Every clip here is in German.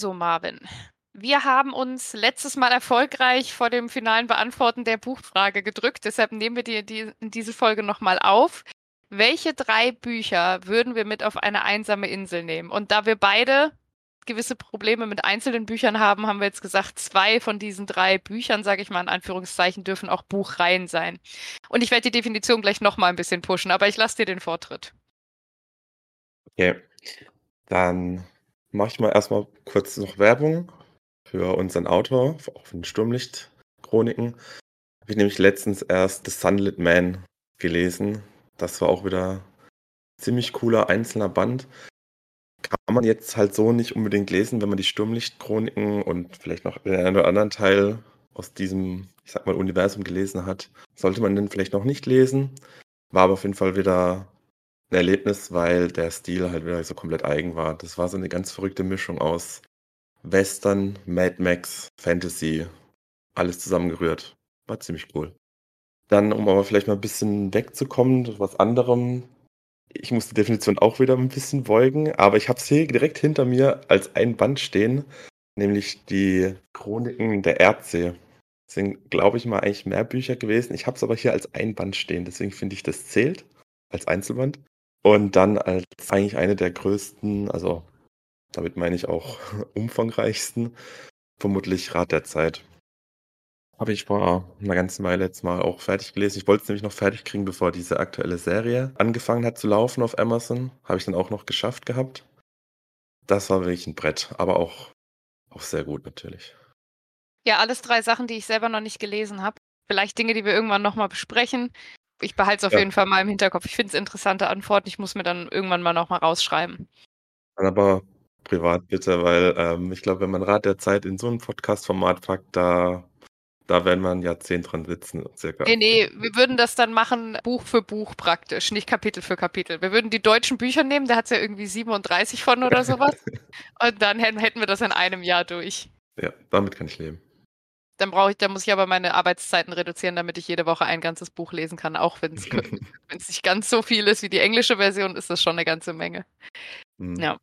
Also Marvin, wir haben uns letztes Mal erfolgreich vor dem finalen Beantworten der Buchfrage gedrückt. Deshalb nehmen wir die, die, diese Folge nochmal auf. Welche drei Bücher würden wir mit auf eine einsame Insel nehmen? Und da wir beide gewisse Probleme mit einzelnen Büchern haben, haben wir jetzt gesagt, zwei von diesen drei Büchern, sage ich mal in Anführungszeichen, dürfen auch Buchreihen sein. Und ich werde die Definition gleich nochmal ein bisschen pushen, aber ich lasse dir den Vortritt. Okay, dann mache ich mal erstmal kurz noch Werbung für unseren Autor, auch von Sturmlicht-Chroniken. Habe ich nämlich letztens erst The Sunlit Man gelesen. Das war auch wieder ein ziemlich cooler einzelner Band. Kann man jetzt halt so nicht unbedingt lesen, wenn man die Sturmlicht-Chroniken und vielleicht noch den einen oder anderen Teil aus diesem, ich sag mal, Universum gelesen hat. Sollte man den vielleicht noch nicht lesen. War aber auf jeden Fall wieder ein Erlebnis, weil der Stil halt wieder so komplett eigen war. Das war so eine ganz verrückte Mischung aus Western, Mad Max, Fantasy, alles zusammengerührt. War ziemlich cool. Dann, um aber vielleicht mal ein bisschen wegzukommen, was anderem. Ich muss die Definition auch wieder ein bisschen beugen, aber ich habe es hier direkt hinter mir als ein Band stehen, nämlich die Chroniken der Erdsee. Das sind, glaube ich, mal eigentlich mehr Bücher gewesen. Ich habe es aber hier als ein Band stehen, deswegen finde ich, das zählt als Einzelband. Und dann als eigentlich eine der größten, also damit meine ich auch umfangreichsten, vermutlich Rat der Zeit. Habe ich vor einer ganzen Weile jetzt mal auch fertig gelesen. Ich wollte es nämlich noch fertig kriegen, bevor diese aktuelle Serie angefangen hat zu laufen auf Amazon. Habe ich dann auch noch geschafft gehabt. Das war wirklich ein Brett, aber auch, auch sehr gut natürlich. Ja, alles drei Sachen, die ich selber noch nicht gelesen habe. Vielleicht Dinge, die wir irgendwann nochmal besprechen ich behalte es auf ja. jeden Fall mal im Hinterkopf. Ich finde es interessante Antworten. Ich muss mir dann irgendwann mal nochmal rausschreiben. Aber privat bitte, weil ähm, ich glaube, wenn man Rat der Zeit in so ein Podcast-Format packt, da, da werden wir ein Jahrzehnt dran sitzen. Circa. Nee, nee, wir würden das dann machen, Buch für Buch praktisch, nicht Kapitel für Kapitel. Wir würden die deutschen Bücher nehmen, da hat es ja irgendwie 37 von oder sowas. und dann hätten wir das in einem Jahr durch. Ja, damit kann ich leben. Dann brauche ich, dann muss ich aber meine Arbeitszeiten reduzieren, damit ich jede Woche ein ganzes Buch lesen kann. Auch wenn es nicht ganz so viel ist wie die englische Version, ist das schon eine ganze Menge. Mhm. Ja.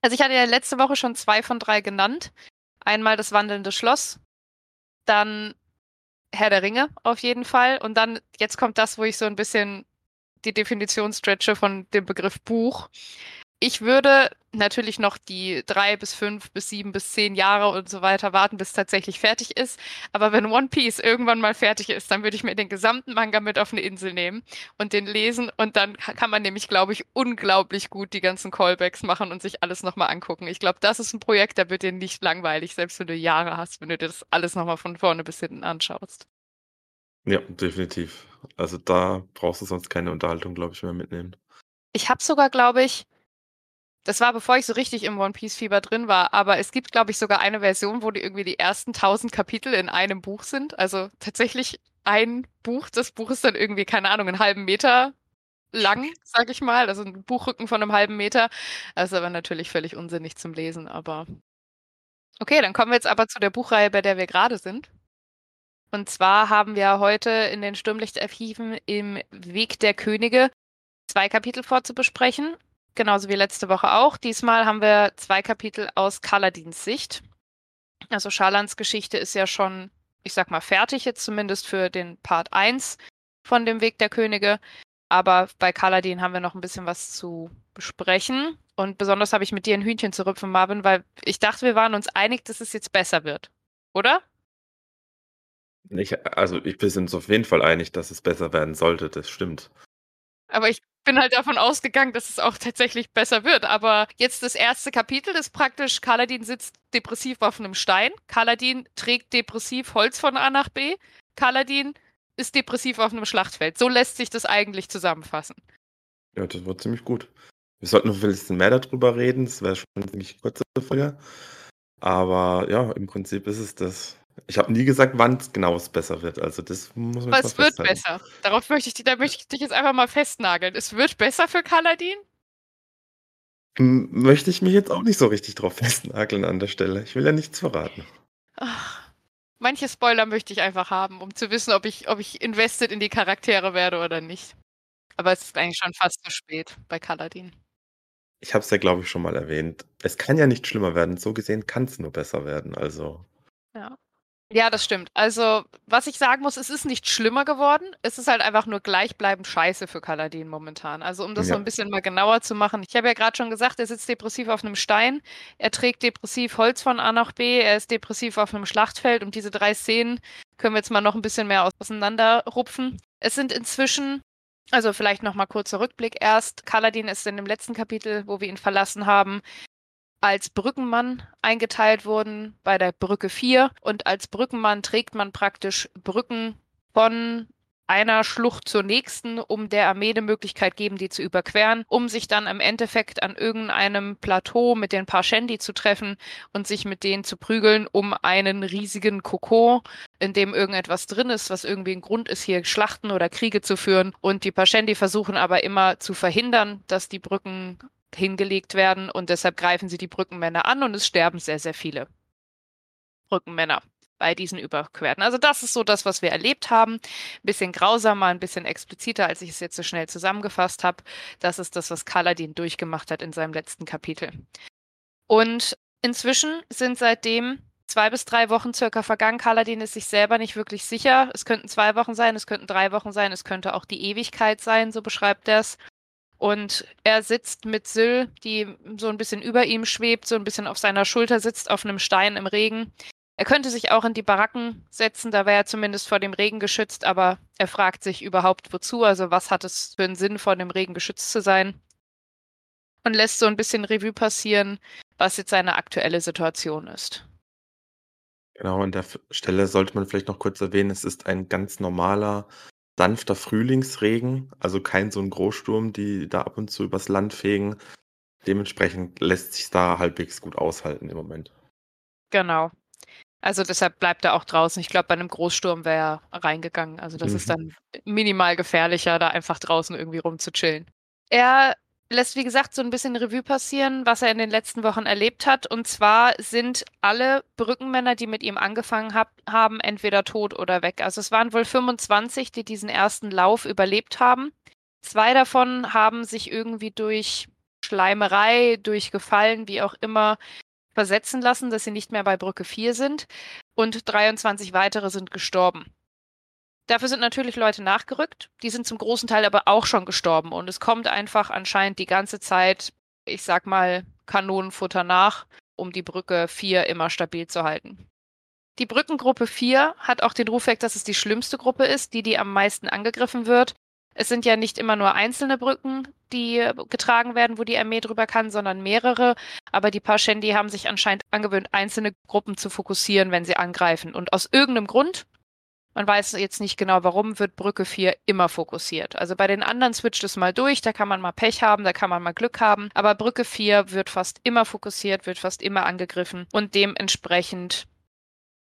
Also ich hatte ja letzte Woche schon zwei von drei genannt. Einmal das wandelnde Schloss, dann Herr der Ringe auf jeden Fall. Und dann, jetzt kommt das, wo ich so ein bisschen die Definition stretche von dem Begriff Buch ich würde natürlich noch die drei bis fünf bis sieben bis zehn Jahre und so weiter warten, bis es tatsächlich fertig ist. Aber wenn One Piece irgendwann mal fertig ist, dann würde ich mir den gesamten Manga mit auf eine Insel nehmen und den lesen. Und dann kann man nämlich, glaube ich, unglaublich gut die ganzen Callbacks machen und sich alles nochmal angucken. Ich glaube, das ist ein Projekt, da wird dir nicht langweilig, selbst wenn du Jahre hast, wenn du dir das alles nochmal von vorne bis hinten anschaust. Ja, definitiv. Also da brauchst du sonst keine Unterhaltung, glaube ich, mehr mitnehmen. Ich habe sogar, glaube ich, das war, bevor ich so richtig im One Piece Fieber drin war, aber es gibt, glaube ich, sogar eine Version, wo die irgendwie die ersten tausend Kapitel in einem Buch sind. Also tatsächlich ein Buch. Das Buch ist dann irgendwie, keine Ahnung, einen halben Meter lang, sag ich mal. Also ein Buchrücken von einem halben Meter. Das ist aber natürlich völlig unsinnig zum Lesen, aber. Okay, dann kommen wir jetzt aber zu der Buchreihe, bei der wir gerade sind. Und zwar haben wir heute in den Sturmlichtarchiven im Weg der Könige zwei Kapitel vorzubesprechen genauso wie letzte Woche auch. Diesmal haben wir zwei Kapitel aus Kaladins Sicht. Also Schalans Geschichte ist ja schon, ich sag mal, fertig jetzt zumindest für den Part 1 von dem Weg der Könige. Aber bei Kaladin haben wir noch ein bisschen was zu besprechen. Und besonders habe ich mit dir ein Hühnchen zu rüpfen, Marvin, weil ich dachte, wir waren uns einig, dass es jetzt besser wird. Oder? Ich, also, ich bin uns auf jeden Fall einig, dass es besser werden sollte. Das stimmt. Aber ich bin halt davon ausgegangen, dass es auch tatsächlich besser wird. Aber jetzt das erste Kapitel ist praktisch, Kaladin sitzt depressiv auf einem Stein. Kaladin trägt depressiv Holz von A nach B. Kaladin ist depressiv auf einem Schlachtfeld. So lässt sich das eigentlich zusammenfassen. Ja, das war ziemlich gut. Wir sollten noch ein bisschen mehr darüber reden. Das wäre schon eine ziemlich kurze Folge. Aber ja, im Prinzip ist es das. Ich habe nie gesagt, wann es genau besser wird. Also das muss man Aber es wird besser. Darauf möchte ich, da möchte ich dich jetzt einfach mal festnageln. Es wird besser für Kaladin? Möchte ich mich jetzt auch nicht so richtig drauf festnageln an der Stelle. Ich will ja nichts verraten. Ach, manche Spoiler möchte ich einfach haben, um zu wissen, ob ich, ob ich invested in die Charaktere werde oder nicht. Aber es ist eigentlich schon fast zu spät bei Kaladin. Ich habe es ja, glaube ich, schon mal erwähnt. Es kann ja nicht schlimmer werden. So gesehen kann es nur besser werden, also Ja. Ja, das stimmt. Also, was ich sagen muss, es ist nicht schlimmer geworden. Es ist halt einfach nur gleichbleibend scheiße für Kaladin momentan. Also, um das so Ja. ein bisschen mal genauer zu machen. Ich habe ja gerade schon gesagt, er sitzt depressiv auf einem Stein. Er trägt depressiv Holz von A nach B. Er ist depressiv auf einem Schlachtfeld. Und diese drei Szenen können wir jetzt mal noch ein bisschen mehr auseinanderrupfen. Es sind inzwischen, also vielleicht noch mal kurzer Rückblick erst. Kaladin ist in dem letzten Kapitel, wo wir ihn verlassen haben, als Brückenmann eingeteilt worden bei der Brücke 4. Und als Brückenmann trägt man praktisch Brücken von einer Schlucht zur nächsten, um der Armee die Möglichkeit geben, die zu überqueren, um sich dann im Endeffekt an irgendeinem Plateau mit den Parshendi zu treffen und sich mit denen zu prügeln, um einen riesigen Kokon, in dem irgendetwas drin ist, was irgendwie ein Grund ist, hier Schlachten oder Kriege zu führen. Und die Parshendi versuchen aber immer zu verhindern, dass die Brücken hingelegt werden und deshalb greifen sie die Brückenmänner an und es sterben sehr, sehr viele Brückenmänner bei diesen Überquerten. Also das ist so das, was wir erlebt haben. Ein bisschen grausamer, ein bisschen expliziter, als ich es jetzt so schnell zusammengefasst habe. Das ist das, was Kaladin durchgemacht hat in seinem letzten Kapitel. Und inzwischen sind seitdem zwei bis drei Wochen circa vergangen. Kaladin ist sich selber nicht wirklich sicher. Es könnten zwei Wochen sein, es könnten drei Wochen sein, es könnte auch die Ewigkeit sein, so beschreibt er es. Und er sitzt mit Syl, die so ein bisschen über ihm schwebt, so ein bisschen auf seiner Schulter sitzt, auf einem Stein im Regen. Er könnte sich auch in die Baracken setzen, da wäre er zumindest vor dem Regen geschützt, aber er fragt sich überhaupt wozu, also was hat es für einen Sinn, vor dem Regen geschützt zu sein? Und lässt so ein bisschen Revue passieren, was jetzt seine aktuelle Situation ist. Genau, an der Stelle sollte man vielleicht noch kurz erwähnen, es ist ein ganz normaler, sanfter Frühlingsregen, also kein so 'n Großsturm, die da ab und zu übers Land fegen. Dementsprechend lässt sich's da halbwegs gut aushalten im Moment. Genau. Also deshalb bleibt er auch draußen. Ich glaube, bei einem Großsturm wäre er reingegangen. Also das ist Mhm. dann minimal gefährlicher, da einfach draußen irgendwie rumzuchillen. Er lässt, wie gesagt, so ein bisschen Revue passieren, was er in den letzten Wochen erlebt hat. Und zwar sind alle Brückenmänner, die mit ihm angefangen hab, haben, entweder tot oder weg. Also es waren wohl 25, die diesen ersten Lauf überlebt haben. Zwei davon haben sich irgendwie durch Schleimerei, durch Gefallen, wie auch immer, versetzen lassen, dass sie nicht mehr bei Brücke 4 sind. Und 23 weitere sind gestorben. Dafür sind natürlich Leute nachgerückt. Die sind zum großen Teil aber auch schon gestorben. Und es kommt einfach anscheinend die ganze Zeit, ich sag mal, Kanonenfutter nach, um die Brücke 4 immer stabil zu halten. Die Brückengruppe 4 hat auch den Ruf weg, dass es die schlimmste Gruppe ist, die, die am meisten angegriffen wird. Es sind ja nicht immer nur einzelne Brücken, die getragen werden, wo die Armee drüber kann, sondern mehrere. Aber die Parshendi haben sich anscheinend angewöhnt, einzelne Gruppen zu fokussieren, wenn sie angreifen. Und aus irgendeinem Grund, man weiß jetzt nicht genau warum, wird Brücke 4 immer fokussiert. Also bei den anderen switcht es mal durch, da kann man mal Pech haben, da kann man mal Glück haben. Aber Brücke 4 wird fast immer fokussiert, wird fast immer angegriffen. Und dementsprechend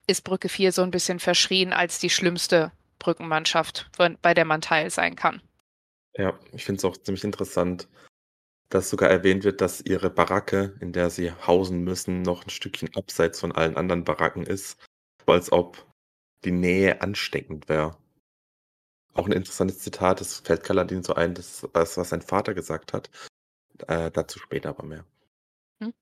ist Brücke 4 so ein bisschen verschrien als die schlimmste Brückenmannschaft, bei der man Teil sein kann. Ja, ich finde es auch ziemlich interessant, dass sogar erwähnt wird, dass ihre Baracke, in der sie hausen müssen, noch ein Stückchen abseits von allen anderen Baracken ist, als ob die Nähe ansteckend wäre. Auch ein interessantes Zitat, das fällt Kaladin so ein, das ist das, was sein Vater gesagt hat. Äh, dazu später aber mehr. Hm.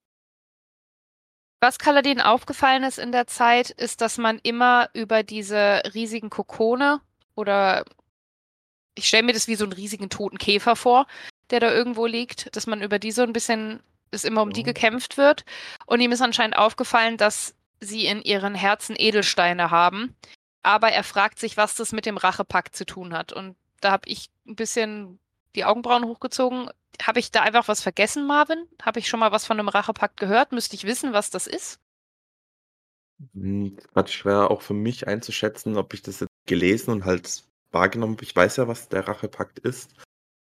Was Kaladin aufgefallen ist in der Zeit, ist, dass man immer über diese riesigen Kokone oder ich stelle mir das wie so einen riesigen toten Käfer vor, der da irgendwo liegt, dass man über die so ein bisschen, dass immer um die gekämpft wird. Und ihm ist anscheinend aufgefallen, dass sie in ihren Herzen Edelsteine haben. Aber er fragt sich, was das mit dem Rachepakt zu tun hat. Und da habe ich ein bisschen die Augenbrauen hochgezogen. Habe ich da einfach was vergessen, Marvin? Habe ich schon mal was von einem Rachepakt gehört? Müsste ich wissen, was das ist? Hm, grad schwer auch für mich einzuschätzen, ob ich das jetzt gelesen und halt wahrgenommen habe. Ich weiß ja, was der Rachepakt ist.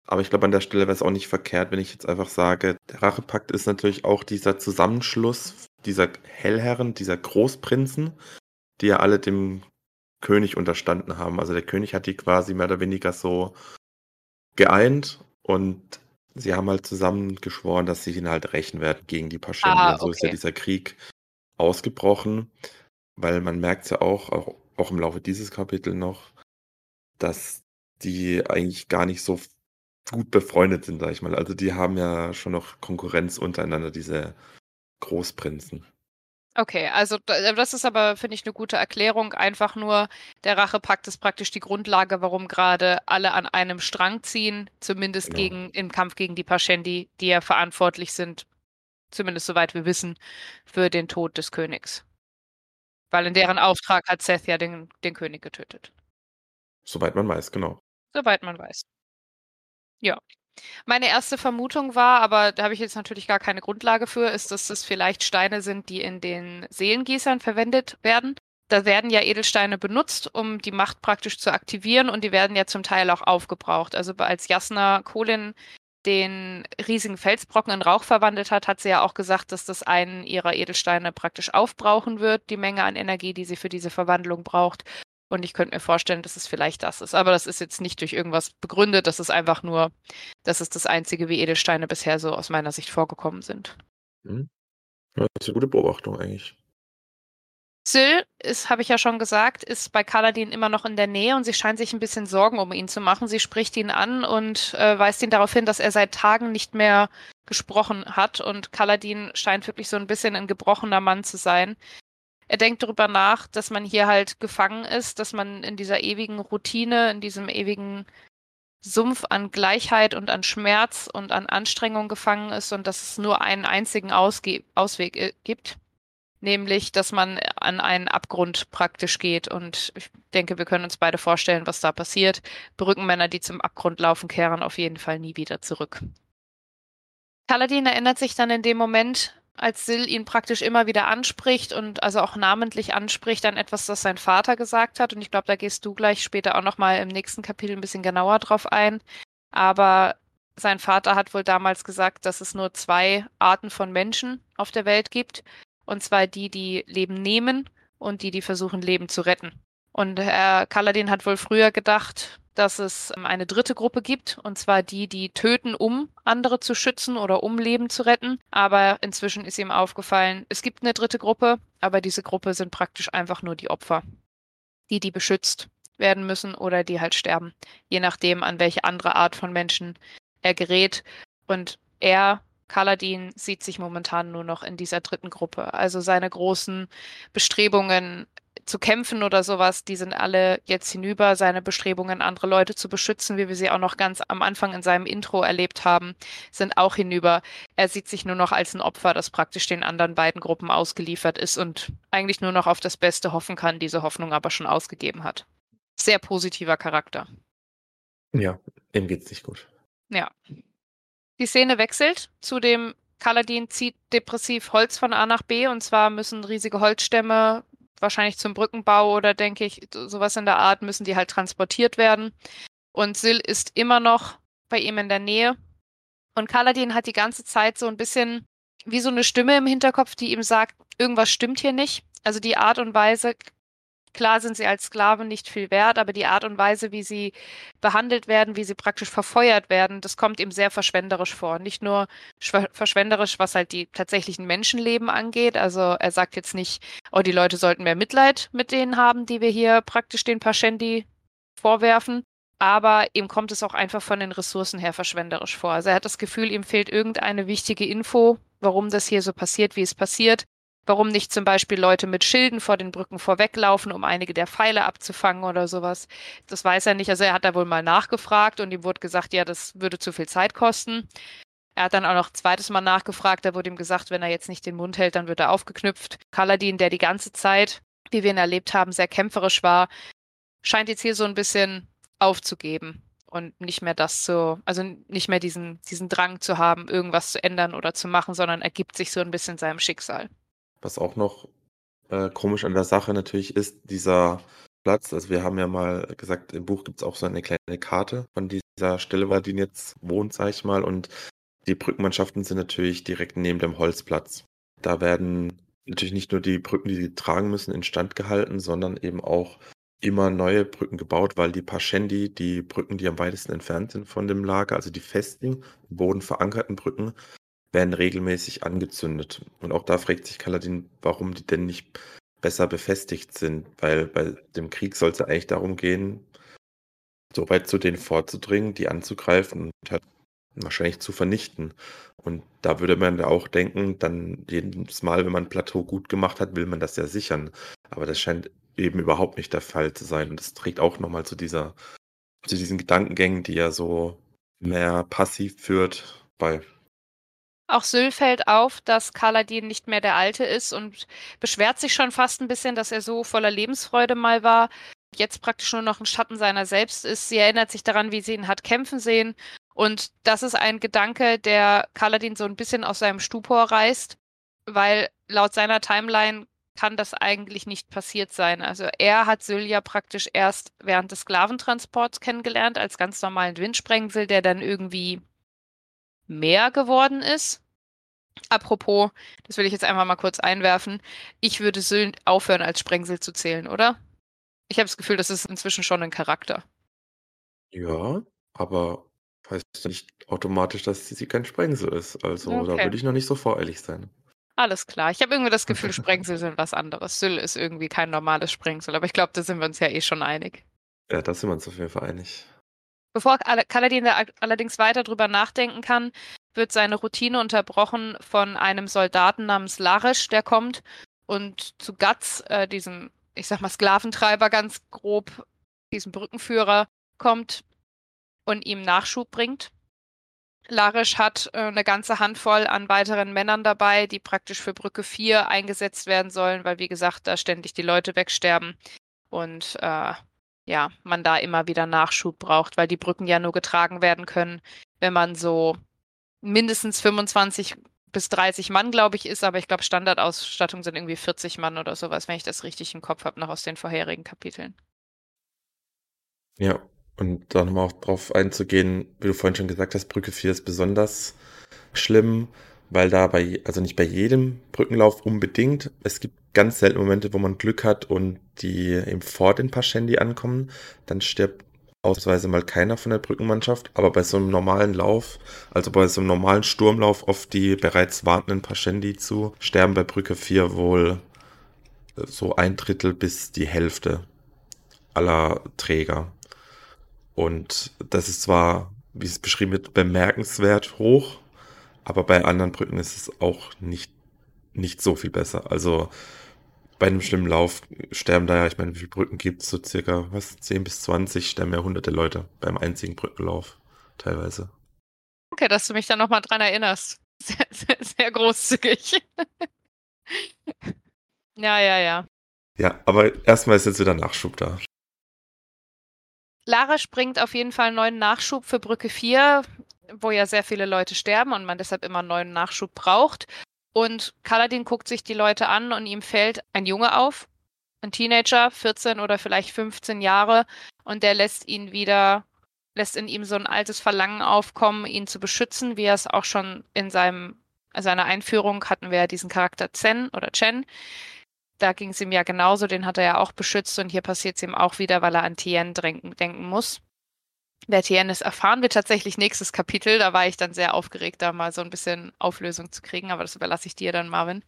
Aber ich glaube, an der Stelle wäre es auch nicht verkehrt, wenn ich jetzt einfach sage, der Rachepakt ist natürlich auch dieser Zusammenschluss dieser Hellherren, dieser Großprinzen, die ja alle dem König unterstanden haben. Also der König hat die quasi mehr oder weniger so geeint und sie haben halt zusammen geschworen, dass sie ihn halt rächen werden gegen die Paschendi. Ah, und so ist ja okay. dieser Krieg ausgebrochen, weil man merkt ja auch, auch, auch im Laufe dieses Kapitels noch, dass die eigentlich gar nicht so gut befreundet sind, sage ich mal. Also die haben ja schon noch Konkurrenz untereinander, diese Großprinzen. Okay, also äh, das ist aber, finde ich, eine gute Erklärung. Einfach nur, der Rachepakt ist praktisch die Grundlage, warum gerade alle an einem Strang ziehen, zumindest Genau. gegen, im Kampf gegen die Pascendi, die ja verantwortlich sind, zumindest soweit wir wissen, für den Tod des Königs. Weil in deren Auftrag hat Seth ja den, den König getötet. Soweit man weiß, genau. Soweit man weiß. Ja. Meine erste Vermutung war, aber da habe ich jetzt natürlich gar keine Grundlage für, ist, dass das vielleicht Steine sind, die in den Seelengießern verwendet werden. Da werden ja Edelsteine benutzt, um die Macht praktisch zu aktivieren und die werden ja zum Teil auch aufgebraucht. Also als Jasna Kolin den riesigen Felsbrocken in Rauch verwandelt hat, hat sie ja auch gesagt, dass das einen ihrer Edelsteine praktisch aufbrauchen wird, die Menge an Energie, die sie für diese Verwandlung braucht. Und ich könnte mir vorstellen, dass es vielleicht das ist. Aber das ist jetzt nicht durch irgendwas begründet. Das ist einfach nur, das ist das Einzige, wie Edelsteine bisher so aus meiner Sicht vorgekommen sind. Mhm. Ja, das ist eine gute Beobachtung eigentlich. Syl habe ich ja schon gesagt, ist bei Kaladin immer noch in der Nähe und sie scheint sich ein bisschen Sorgen um ihn zu machen. Sie spricht ihn an und äh, weist ihn darauf hin, dass er seit Tagen nicht mehr gesprochen hat und Kaladin scheint wirklich so ein bisschen ein gebrochener Mann zu sein. Er denkt darüber nach, dass man hier halt gefangen ist, dass man in dieser ewigen Routine, in diesem ewigen Sumpf an Gleichheit und an Schmerz und an Anstrengung gefangen ist und dass es nur einen einzigen Ausge Ausweg äh, gibt, nämlich dass man an einen Abgrund praktisch geht. Und ich denke, wir können uns beide vorstellen, was da passiert. Brückenmänner, die zum Abgrund laufen, kehren auf jeden Fall nie wieder zurück. Kaladin erinnert sich dann in dem Moment, als Sil ihn praktisch immer wieder anspricht und also auch namentlich anspricht an etwas, das sein Vater gesagt hat. Und ich glaube, da gehst du gleich später auch nochmal im nächsten Kapitel ein bisschen genauer drauf ein. Aber sein Vater hat wohl damals gesagt, dass es nur zwei Arten von Menschen auf der Welt gibt. Und zwar die, die Leben nehmen und die, die versuchen, Leben zu retten. Und Herr Kaladin hat wohl früher gedacht, dass es eine dritte Gruppe gibt, und zwar die, die töten, um andere zu schützen oder um Leben zu retten. Aber inzwischen ist ihm aufgefallen, es gibt eine dritte Gruppe, aber diese Gruppe sind praktisch einfach nur die Opfer. Die, die beschützt werden müssen oder die halt sterben. Je nachdem, an welche andere Art von Menschen er gerät. Und er, Kaladin, sieht sich momentan nur noch in dieser dritten Gruppe. Also seine großen Bestrebungen, zu kämpfen oder sowas, die sind alle jetzt hinüber. Seine Bestrebungen, andere Leute zu beschützen, wie wir sie auch noch ganz am Anfang in seinem Intro erlebt haben, sind auch hinüber. Er sieht sich nur noch als ein Opfer, das praktisch den anderen beiden Gruppen ausgeliefert ist und eigentlich nur noch auf das Beste hoffen kann, diese Hoffnung aber schon ausgegeben hat. Sehr positiver Charakter. Ja, ihm geht's nicht gut. Ja. Die Szene wechselt zu dem Kaladin zieht depressiv Holz von A nach B und zwar müssen riesige Holzstämme wahrscheinlich zum Brückenbau oder denke ich, sowas in der Art, müssen die halt transportiert werden. Und Sil ist immer noch bei ihm in der Nähe. Und Kaladin hat die ganze Zeit so ein bisschen wie so eine Stimme im Hinterkopf, die ihm sagt, irgendwas stimmt hier nicht. Also die Art und Weise, klar sind sie als Sklaven nicht viel wert, aber die Art und Weise, wie sie behandelt werden, wie sie praktisch verfeuert werden, das kommt ihm sehr verschwenderisch vor. Nicht nur verschwenderisch, was halt die tatsächlichen Menschenleben angeht. Also er sagt jetzt nicht, oh, die Leute sollten mehr Mitleid mit denen haben, die wir hier praktisch den Pascendi vorwerfen. Aber ihm kommt es auch einfach von den Ressourcen her verschwenderisch vor. Also er hat das Gefühl, ihm fehlt irgendeine wichtige Info, warum das hier so passiert, wie es passiert. Warum nicht zum Beispiel Leute mit Schilden vor den Brücken vorweglaufen, um einige der Pfeile abzufangen oder sowas? Das weiß er nicht. Also er hat da wohl mal nachgefragt und ihm wurde gesagt, ja, das würde zu viel Zeit kosten. Er hat dann auch noch zweites Mal nachgefragt. Da wurde ihm gesagt, wenn er jetzt nicht den Mund hält, dann wird er aufgeknüpft. Kaladin, der die ganze Zeit, wie wir ihn erlebt haben, sehr kämpferisch war, scheint jetzt hier so ein bisschen aufzugeben und nicht mehr das zu, also nicht mehr diesen, diesen Drang zu haben, irgendwas zu ändern oder zu machen, sondern ergibt sich so ein bisschen seinem Schicksal. Was auch noch äh, komisch an der Sache natürlich ist, dieser Platz, also wir haben ja mal gesagt, im Buch gibt es auch so eine kleine Karte von dieser Stelle, wo die jetzt wohnt, sag ich mal, und die Brückenmannschaften sind natürlich direkt neben dem Holzplatz. Da werden natürlich nicht nur die Brücken, die sie tragen müssen, instand gehalten, sondern eben auch immer neue Brücken gebaut, weil die Pascendi, die Brücken, die am weitesten entfernt sind von dem Lager, also die festen, im Boden verankerten Brücken, werden regelmäßig angezündet. Und auch da fragt sich Kaladin, warum die denn nicht besser befestigt sind, weil bei dem Krieg soll es ja eigentlich darum gehen, so weit zu denen vorzudringen, die anzugreifen und halt wahrscheinlich zu vernichten. Und da würde man ja auch denken, dann jedes Mal, wenn man ein Plateau gut gemacht hat, will man das ja sichern. Aber das scheint eben überhaupt nicht der Fall zu sein. Und das trägt auch nochmal zu dieser, zu diesen Gedankengängen, die ja so mehr passiv führt bei. Auch Syl fällt auf, dass Kaladin nicht mehr der Alte ist und beschwert sich schon fast ein bisschen, dass er so voller Lebensfreude mal war. Jetzt praktisch nur noch ein Schatten seiner selbst ist. Sie erinnert sich daran, wie sie ihn hat kämpfen sehen. Und das ist ein Gedanke, der Kaladin so ein bisschen aus seinem Stupor reißt, weil laut seiner Timeline kann das eigentlich nicht passiert sein. Also er hat Sylja praktisch erst während des Sklaventransports kennengelernt als ganz normalen Windsprengsel, der dann irgendwie mehr geworden ist. Apropos, das will ich jetzt einfach mal kurz einwerfen. Ich würde Syl aufhören, als Sprengsel zu zählen, oder? Ich habe das Gefühl, das ist inzwischen schon ein Charakter. Ja, aber heißt nicht automatisch, dass sie kein Sprengsel ist. Also okay. da würde ich noch nicht so voreilig sein. Alles klar. Ich habe irgendwie das Gefühl, Sprengsel sind was anderes. Syl ist irgendwie kein normales Sprengsel, aber ich glaube, da sind wir uns ja eh schon einig. Ja, da sind wir uns auf jeden Fall einig. Bevor Kaladin allerdings weiter drüber nachdenken kann, wird seine Routine unterbrochen von einem Soldaten namens Larisch, der kommt und zu Guts, äh, diesem, ich sag mal, Sklaventreiber ganz grob, diesem Brückenführer, kommt und ihm Nachschub bringt. Larisch hat äh, eine ganze Handvoll an weiteren Männern dabei, die praktisch für Brücke 4 eingesetzt werden sollen, weil, wie gesagt, da ständig die Leute wegsterben und äh, ja, man da immer wieder Nachschub braucht, weil die Brücken ja nur getragen werden können, wenn man so mindestens 25 bis 30 Mann, glaube ich, ist, aber ich glaube, Standardausstattung sind irgendwie 40 Mann oder sowas, wenn ich das richtig im Kopf habe, noch aus den vorherigen Kapiteln. Ja, und da nochmal auch drauf einzugehen, wie du vorhin schon gesagt hast, Brücke 4 ist besonders schlimm, weil da bei, also nicht bei jedem Brückenlauf unbedingt, es gibt ganz selten Momente, wo man Glück hat und die eben vor den Pascendi ankommen, dann stirbt ausweise mal keiner von der Brückenmannschaft, aber bei so einem normalen Lauf, also bei so einem normalen Sturmlauf auf die bereits wartenden Pascendi zu, sterben bei Brücke 4 wohl so ein Drittel bis die Hälfte aller Träger. Und das ist zwar, wie es beschrieben wird, bemerkenswert hoch, aber bei anderen Brücken ist es auch nicht, nicht so viel besser. Also bei einem schlimmen Lauf sterben da ja, ich meine, wie viele Brücken gibt es? So circa, was, 10 bis 20 sterben ja hunderte Leute beim einzigen Brückenlauf teilweise. Okay, dass du mich da nochmal dran erinnerst. Sehr, sehr, sehr großzügig. ja, ja, ja. Ja, aber erstmal ist jetzt wieder Nachschub da. Lara springt auf jeden Fall einen neuen Nachschub für Brücke 4, wo ja sehr viele Leute sterben und man deshalb immer einen neuen Nachschub braucht. Und Kaladin guckt sich die Leute an und ihm fällt ein Junge auf, ein Teenager, 14 oder vielleicht 15 Jahre, und der lässt ihn wieder, lässt in ihm so ein altes Verlangen aufkommen, ihn zu beschützen, wie er es auch schon in seinem, seiner Einführung hatten wir ja diesen Charakter Zen oder Chen, da ging es ihm ja genauso, den hat er ja auch beschützt und hier passiert es ihm auch wieder, weil er an Tien denken, muss. Wer ist, erfahren wir tatsächlich nächstes Kapitel. Da war ich dann sehr aufgeregt, da mal so ein bisschen Auflösung zu kriegen, aber das überlasse ich dir dann, Marvin.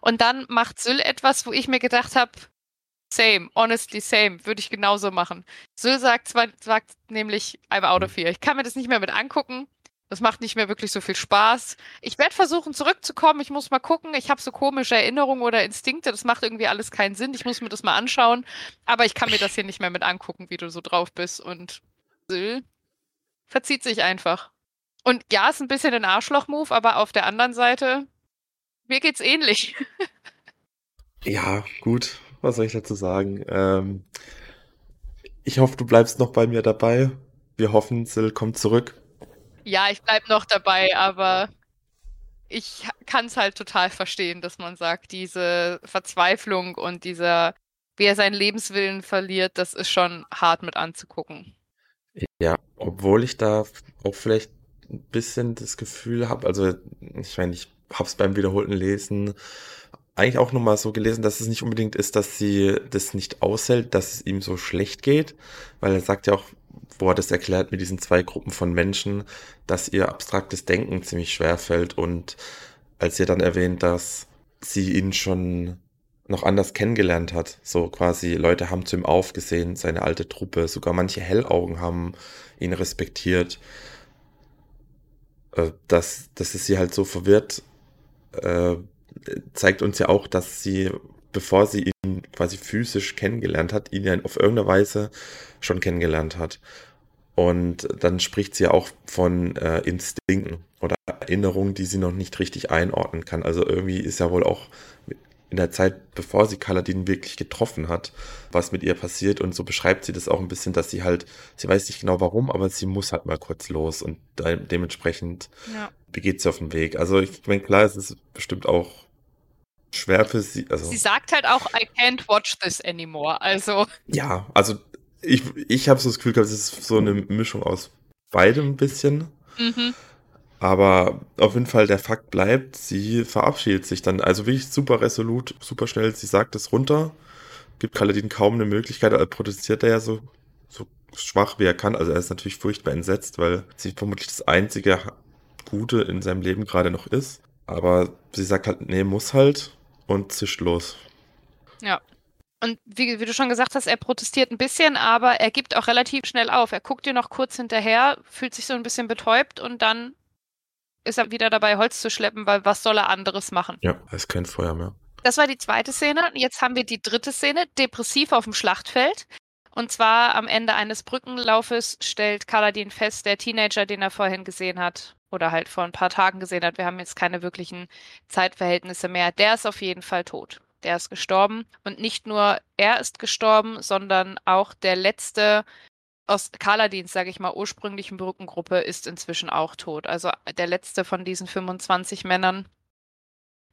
Und dann macht Syl etwas, wo ich mir gedacht habe, same, honestly same, würde ich genauso machen. Syl sagt, zwar, sagt nämlich, I'm out of here. Ich kann mir das nicht mehr mit angucken. Das macht nicht mehr wirklich so viel Spaß. Ich werde versuchen zurückzukommen. Ich muss mal gucken. Ich habe so komische Erinnerungen oder Instinkte. Das macht irgendwie alles keinen Sinn. Ich muss mir das mal anschauen. Aber ich kann mir das hier nicht mehr mit angucken, wie du so drauf bist. Und Syl verzieht sich einfach. Und ja, ist ein bisschen ein Arschloch-Move, aber auf der anderen Seite, mir geht's ähnlich. ja, gut. Was soll ich dazu sagen? Ähm, ich hoffe, du bleibst noch bei mir dabei. Wir hoffen, Syl kommt zurück. Ja, ich bleib noch dabei, aber ich kann es halt total verstehen, dass man sagt, diese Verzweiflung und dieser, wie er seinen Lebenswillen verliert, das ist schon hart mit anzugucken. Ja, obwohl ich da auch vielleicht ein bisschen das Gefühl habe, also ich meine, ich habe es beim wiederholten Lesen eigentlich auch nochmal so gelesen, dass es nicht unbedingt ist, dass sie das nicht aushält, dass es ihm so schlecht geht, weil er sagt ja auch wo er das erklärt mit diesen zwei Gruppen von Menschen, dass ihr abstraktes Denken ziemlich schwer fällt und als ihr dann erwähnt, dass sie ihn schon noch anders kennengelernt hat. So quasi Leute haben zu ihm aufgesehen, seine alte Truppe, sogar manche Hellaugen haben ihn respektiert. Äh, dass, dass es sie halt so verwirrt, äh, zeigt uns ja auch, dass sie, bevor sie ihn quasi physisch kennengelernt hat, ihn ja auf irgendeine Weise schon kennengelernt hat. Und dann spricht sie ja auch von äh, Instinkten oder Erinnerungen, die sie noch nicht richtig einordnen kann. Also irgendwie ist ja wohl auch in der Zeit, bevor sie Kaladin wirklich getroffen hat, was mit ihr passiert. Und so beschreibt sie das auch ein bisschen, dass sie halt, sie weiß nicht genau warum, aber sie muss halt mal kurz los und de dementsprechend ja. begeht sie auf den Weg. Also ich meine, klar, es ist bestimmt auch schwer für sie. Also, sie sagt halt auch, I can't watch this anymore. Also. Ja, also ich, ich habe so das Gefühl gehabt, es ist so eine Mischung aus beidem ein bisschen. Mhm. Aber auf jeden Fall, der Fakt bleibt, sie verabschiedet sich dann. Also wirklich super resolut, super schnell. Sie sagt es runter, gibt Kaladin kaum eine Möglichkeit. Also protestiert er ja so, so schwach wie er kann. Also er ist natürlich furchtbar entsetzt, weil sie vermutlich das einzige Gute in seinem Leben gerade noch ist. Aber sie sagt halt, nee, muss halt und zischt los. Ja. Und wie, wie, du schon gesagt hast, er protestiert ein bisschen, aber er gibt auch relativ schnell auf. Er guckt dir noch kurz hinterher, fühlt sich so ein bisschen betäubt und dann ist er wieder dabei, Holz zu schleppen, weil was soll er anderes machen? Ja, er ist kein Feuer mehr. Das war die zweite Szene. Jetzt haben wir die dritte Szene, depressiv auf dem Schlachtfeld. Und zwar am Ende eines Brückenlaufes stellt Kaladin fest, der Teenager, den er vorhin gesehen hat, oder halt vor ein paar Tagen gesehen hat, wir haben jetzt keine wirklichen Zeitverhältnisse mehr, der ist auf jeden Fall tot. Der ist gestorben. Und nicht nur er ist gestorben, sondern auch der letzte aus Kaladins, sage ich mal, ursprünglichen Brückengruppe ist inzwischen auch tot. Also der letzte von diesen 25 Männern,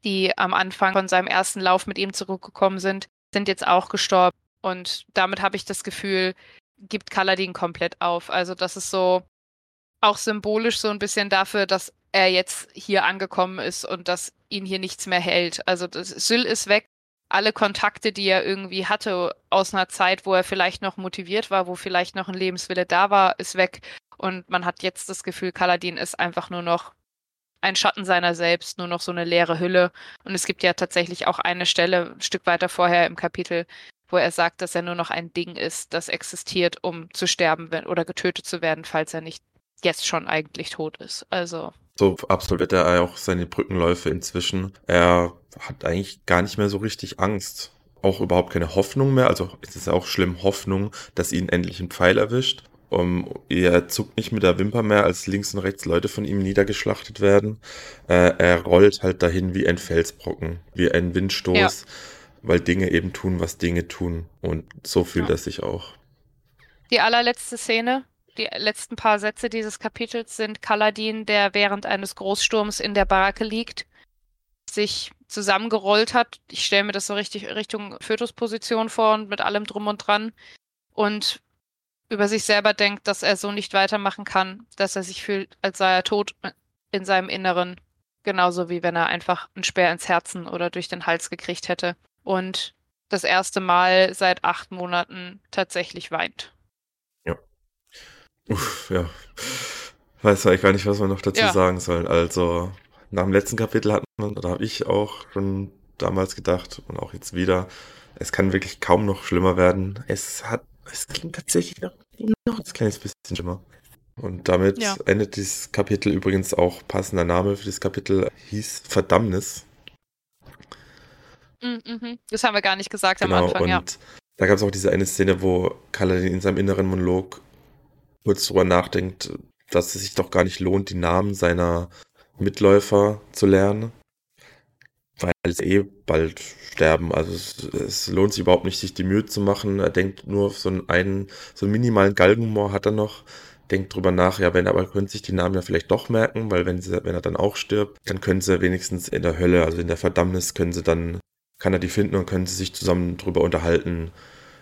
die am Anfang von seinem ersten Lauf mit ihm zurückgekommen sind, sind jetzt auch gestorben. Und damit habe ich das Gefühl, gibt Kaladin komplett auf. Also das ist so auch symbolisch so ein bisschen dafür, dass er jetzt hier angekommen ist und dass ihn hier nichts mehr hält. Also Syl ist weg, alle Kontakte, die er irgendwie hatte aus einer Zeit, wo er vielleicht noch motiviert war, wo vielleicht noch ein Lebenswille da war, ist weg. Und man hat jetzt das Gefühl, Kaladin ist einfach nur noch ein Schatten seiner selbst, nur noch so eine leere Hülle. Und es gibt ja tatsächlich auch eine Stelle, ein Stück weiter vorher im Kapitel, wo er sagt, dass er nur noch ein Ding ist, das existiert, um zu sterben oder getötet zu werden, falls er nicht jetzt schon eigentlich tot ist. Also. So absolviert er auch seine Brückenläufe inzwischen. Er hat eigentlich gar nicht mehr so richtig Angst. Auch überhaupt keine Hoffnung mehr. Also es ist ja auch schlimm, Hoffnung, dass ihn endlich ein Pfeil erwischt. Um, er zuckt nicht mit der Wimper mehr, als links und rechts Leute von ihm niedergeschlachtet werden. Äh, er rollt halt dahin wie ein Felsbrocken, wie ein Windstoß, ja. weil Dinge eben tun, was Dinge tun. Und so fühlt ja. er sich auch. Die allerletzte Szene, die letzten paar Sätze dieses Kapitels sind Kaladin, der während eines Großsturms in der Baracke liegt, sich zusammengerollt hat. Ich stelle mir das so richtig Richtung Fötusposition vor und mit allem drum und dran. Und über sich selber denkt, dass er so nicht weitermachen kann, dass er sich fühlt, als sei er tot in seinem Inneren. Genauso wie wenn er einfach einen Speer ins Herzen oder durch den Hals gekriegt hätte. Und das erste Mal seit acht Monaten tatsächlich weint. Ja. Uff, ja. Weiß eigentlich gar nicht, was man noch dazu ja. sagen soll. Also, nach dem letzten Kapitel hat man, da habe ich auch schon damals gedacht und auch jetzt wieder, es kann wirklich kaum noch schlimmer werden. Es hat, es klingt tatsächlich noch, noch ein kleines bisschen schlimmer. Und damit ja. endet dieses Kapitel übrigens auch passender Name für das Kapitel hieß Verdammnis. Mm, mhm. Das haben wir gar nicht gesagt genau, am Anfang, und ja. Da gab es auch diese eine Szene, wo Kaladin in seinem inneren Monolog kurz drüber nachdenkt, dass es sich doch gar nicht lohnt, die Namen seiner Mitläufer zu lernen, weil sie eh bald sterben. Also es, es, lohnt sich überhaupt nicht, sich die Mühe zu machen. Er denkt nur auf so einen, so einen minimalen Galgenhumor hat er noch. Denkt drüber nach, ja, wenn aber können sich die Namen ja vielleicht doch merken, weil wenn, sie, wenn er dann auch stirbt, dann können sie wenigstens in der Hölle, also in der Verdammnis, können sie dann, kann er die finden und können sie sich zusammen drüber unterhalten,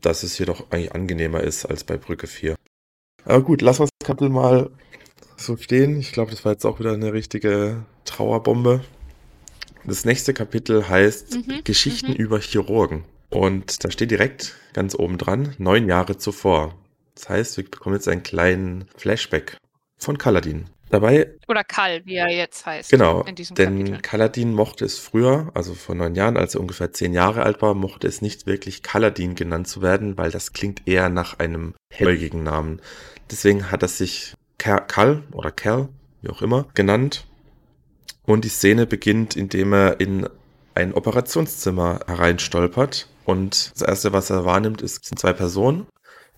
dass es hier doch eigentlich angenehmer ist als bei Brücke 4. Aber gut, lassen wir das Kapitel mal so stehen. Ich glaube, das war jetzt auch wieder eine richtige Trauerbombe. Das nächste Kapitel heißt mhm, Geschichten mhm. über Chirurgen. Und da steht direkt ganz oben dran, neun Jahre zuvor. Das heißt, wir bekommen jetzt einen kleinen Flashback von Kaladin. Dabei. Oder Kal, wie er jetzt heißt. Genau. denn Kapitel. Kaladin mochte es früher, also vor neun Jahren, als er ungefähr zehn Jahre alt war, mochte es nicht wirklich Kaladin genannt zu werden, weil das klingt eher nach einem helligen Namen. Deswegen hat er sich Kal oder Cal, wie auch immer, genannt. Und die Szene beginnt, indem er in ein Operationszimmer hereinstolpert. Und das Erste, was er wahrnimmt, ist, sind zwei Personen.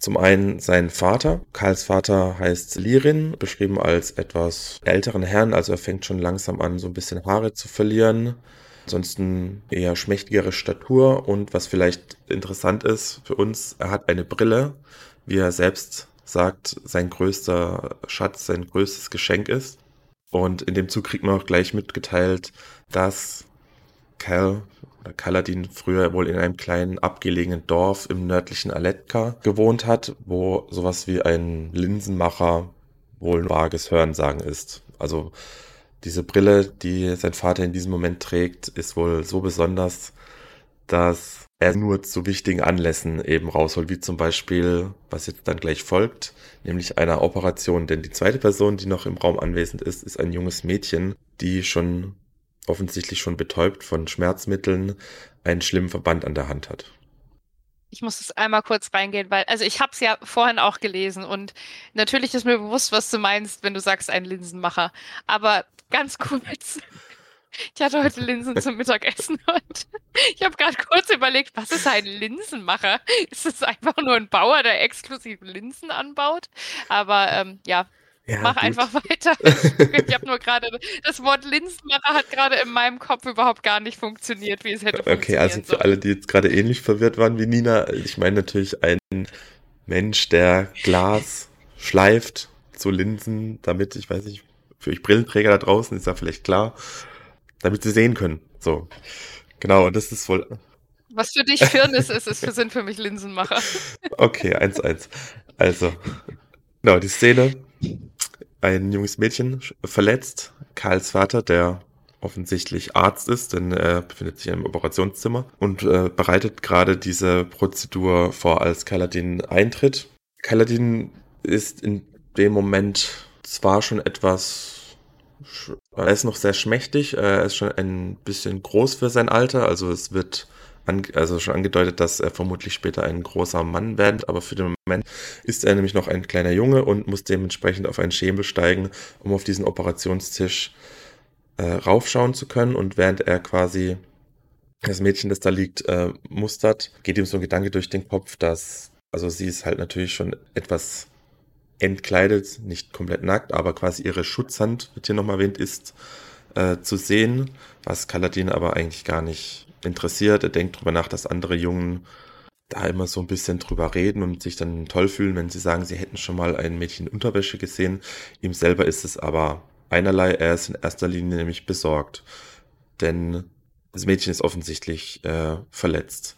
Zum einen sein Vater. Karls Vater heißt Lirin, beschrieben als etwas älteren Herrn, also er fängt schon langsam an, so ein bisschen Haare zu verlieren. Ansonsten eher schmächtigere Statur und was vielleicht interessant ist für uns, er hat eine Brille, wie er selbst sagt, sein größter Schatz, sein größtes Geschenk ist. Und in dem Zug kriegt man auch gleich mitgeteilt, dass Cal oder Kaladin früher wohl in einem kleinen abgelegenen Dorf im nördlichen Aletka gewohnt hat, wo sowas wie ein Linsenmacher wohl ein vages Hörensagen ist. Also diese Brille, die sein Vater in diesem Moment trägt, ist wohl so besonders, dass er nur zu wichtigen Anlässen eben rausholt, wie zum Beispiel, was jetzt dann gleich folgt, nämlich einer Operation. Denn die zweite Person, die noch im Raum anwesend ist, ist ein junges Mädchen, die schon offensichtlich schon betäubt von Schmerzmitteln, einen schlimmen Verband an der Hand hat. Ich muss es einmal kurz reingehen, weil, also ich habe es ja vorhin auch gelesen und natürlich ist mir bewusst, was du meinst, wenn du sagst, ein Linsenmacher. Aber ganz kurz, ich hatte heute Linsen zum Mittagessen und ich habe gerade kurz überlegt, was ist ein Linsenmacher? Ist es einfach nur ein Bauer, der exklusiv Linsen anbaut? Aber ähm, ja, ja, Mach gut. einfach weiter. Ich habe nur gerade, das Wort Linsenmacher hat gerade in meinem Kopf überhaupt gar nicht funktioniert, wie es hätte Okay, also für alle, die jetzt gerade ähnlich verwirrt waren wie Nina, ich meine natürlich ein Mensch, der Glas schleift zu Linsen, damit, ich weiß nicht, für euch Brillenträger da draußen ist ja vielleicht klar, damit sie sehen können. So. Genau, und das ist wohl. Was für dich Firnis ist, ist für, sind für mich Linsenmacher. Okay, eins, eins. Also, genau, die Szene ein junges Mädchen verletzt. Karls Vater, der offensichtlich Arzt ist, denn er befindet sich im Operationszimmer und äh, bereitet gerade diese Prozedur vor, als Kaladin eintritt. Kaladin ist in dem Moment zwar schon etwas er ist noch sehr schmächtig, er ist schon ein bisschen groß für sein Alter, also es wird also schon angedeutet, dass er vermutlich später ein großer Mann wird, aber für den Moment ist er nämlich noch ein kleiner Junge und muss dementsprechend auf einen Schemel steigen, um auf diesen Operationstisch äh, raufschauen zu können. Und während er quasi das Mädchen, das da liegt, äh, mustert, geht ihm so ein Gedanke durch den Kopf, dass, also sie ist halt natürlich schon etwas entkleidet, nicht komplett nackt, aber quasi ihre Schutzhand, wird hier nochmal erwähnt, ist äh, zu sehen, was Kaladin aber eigentlich gar nicht interessiert. Er denkt darüber nach, dass andere Jungen da immer so ein bisschen drüber reden und sich dann toll fühlen, wenn sie sagen, sie hätten schon mal ein Mädchen Unterwäsche gesehen. Ihm selber ist es aber einerlei. Er ist in erster Linie nämlich besorgt. Denn das Mädchen ist offensichtlich äh, verletzt.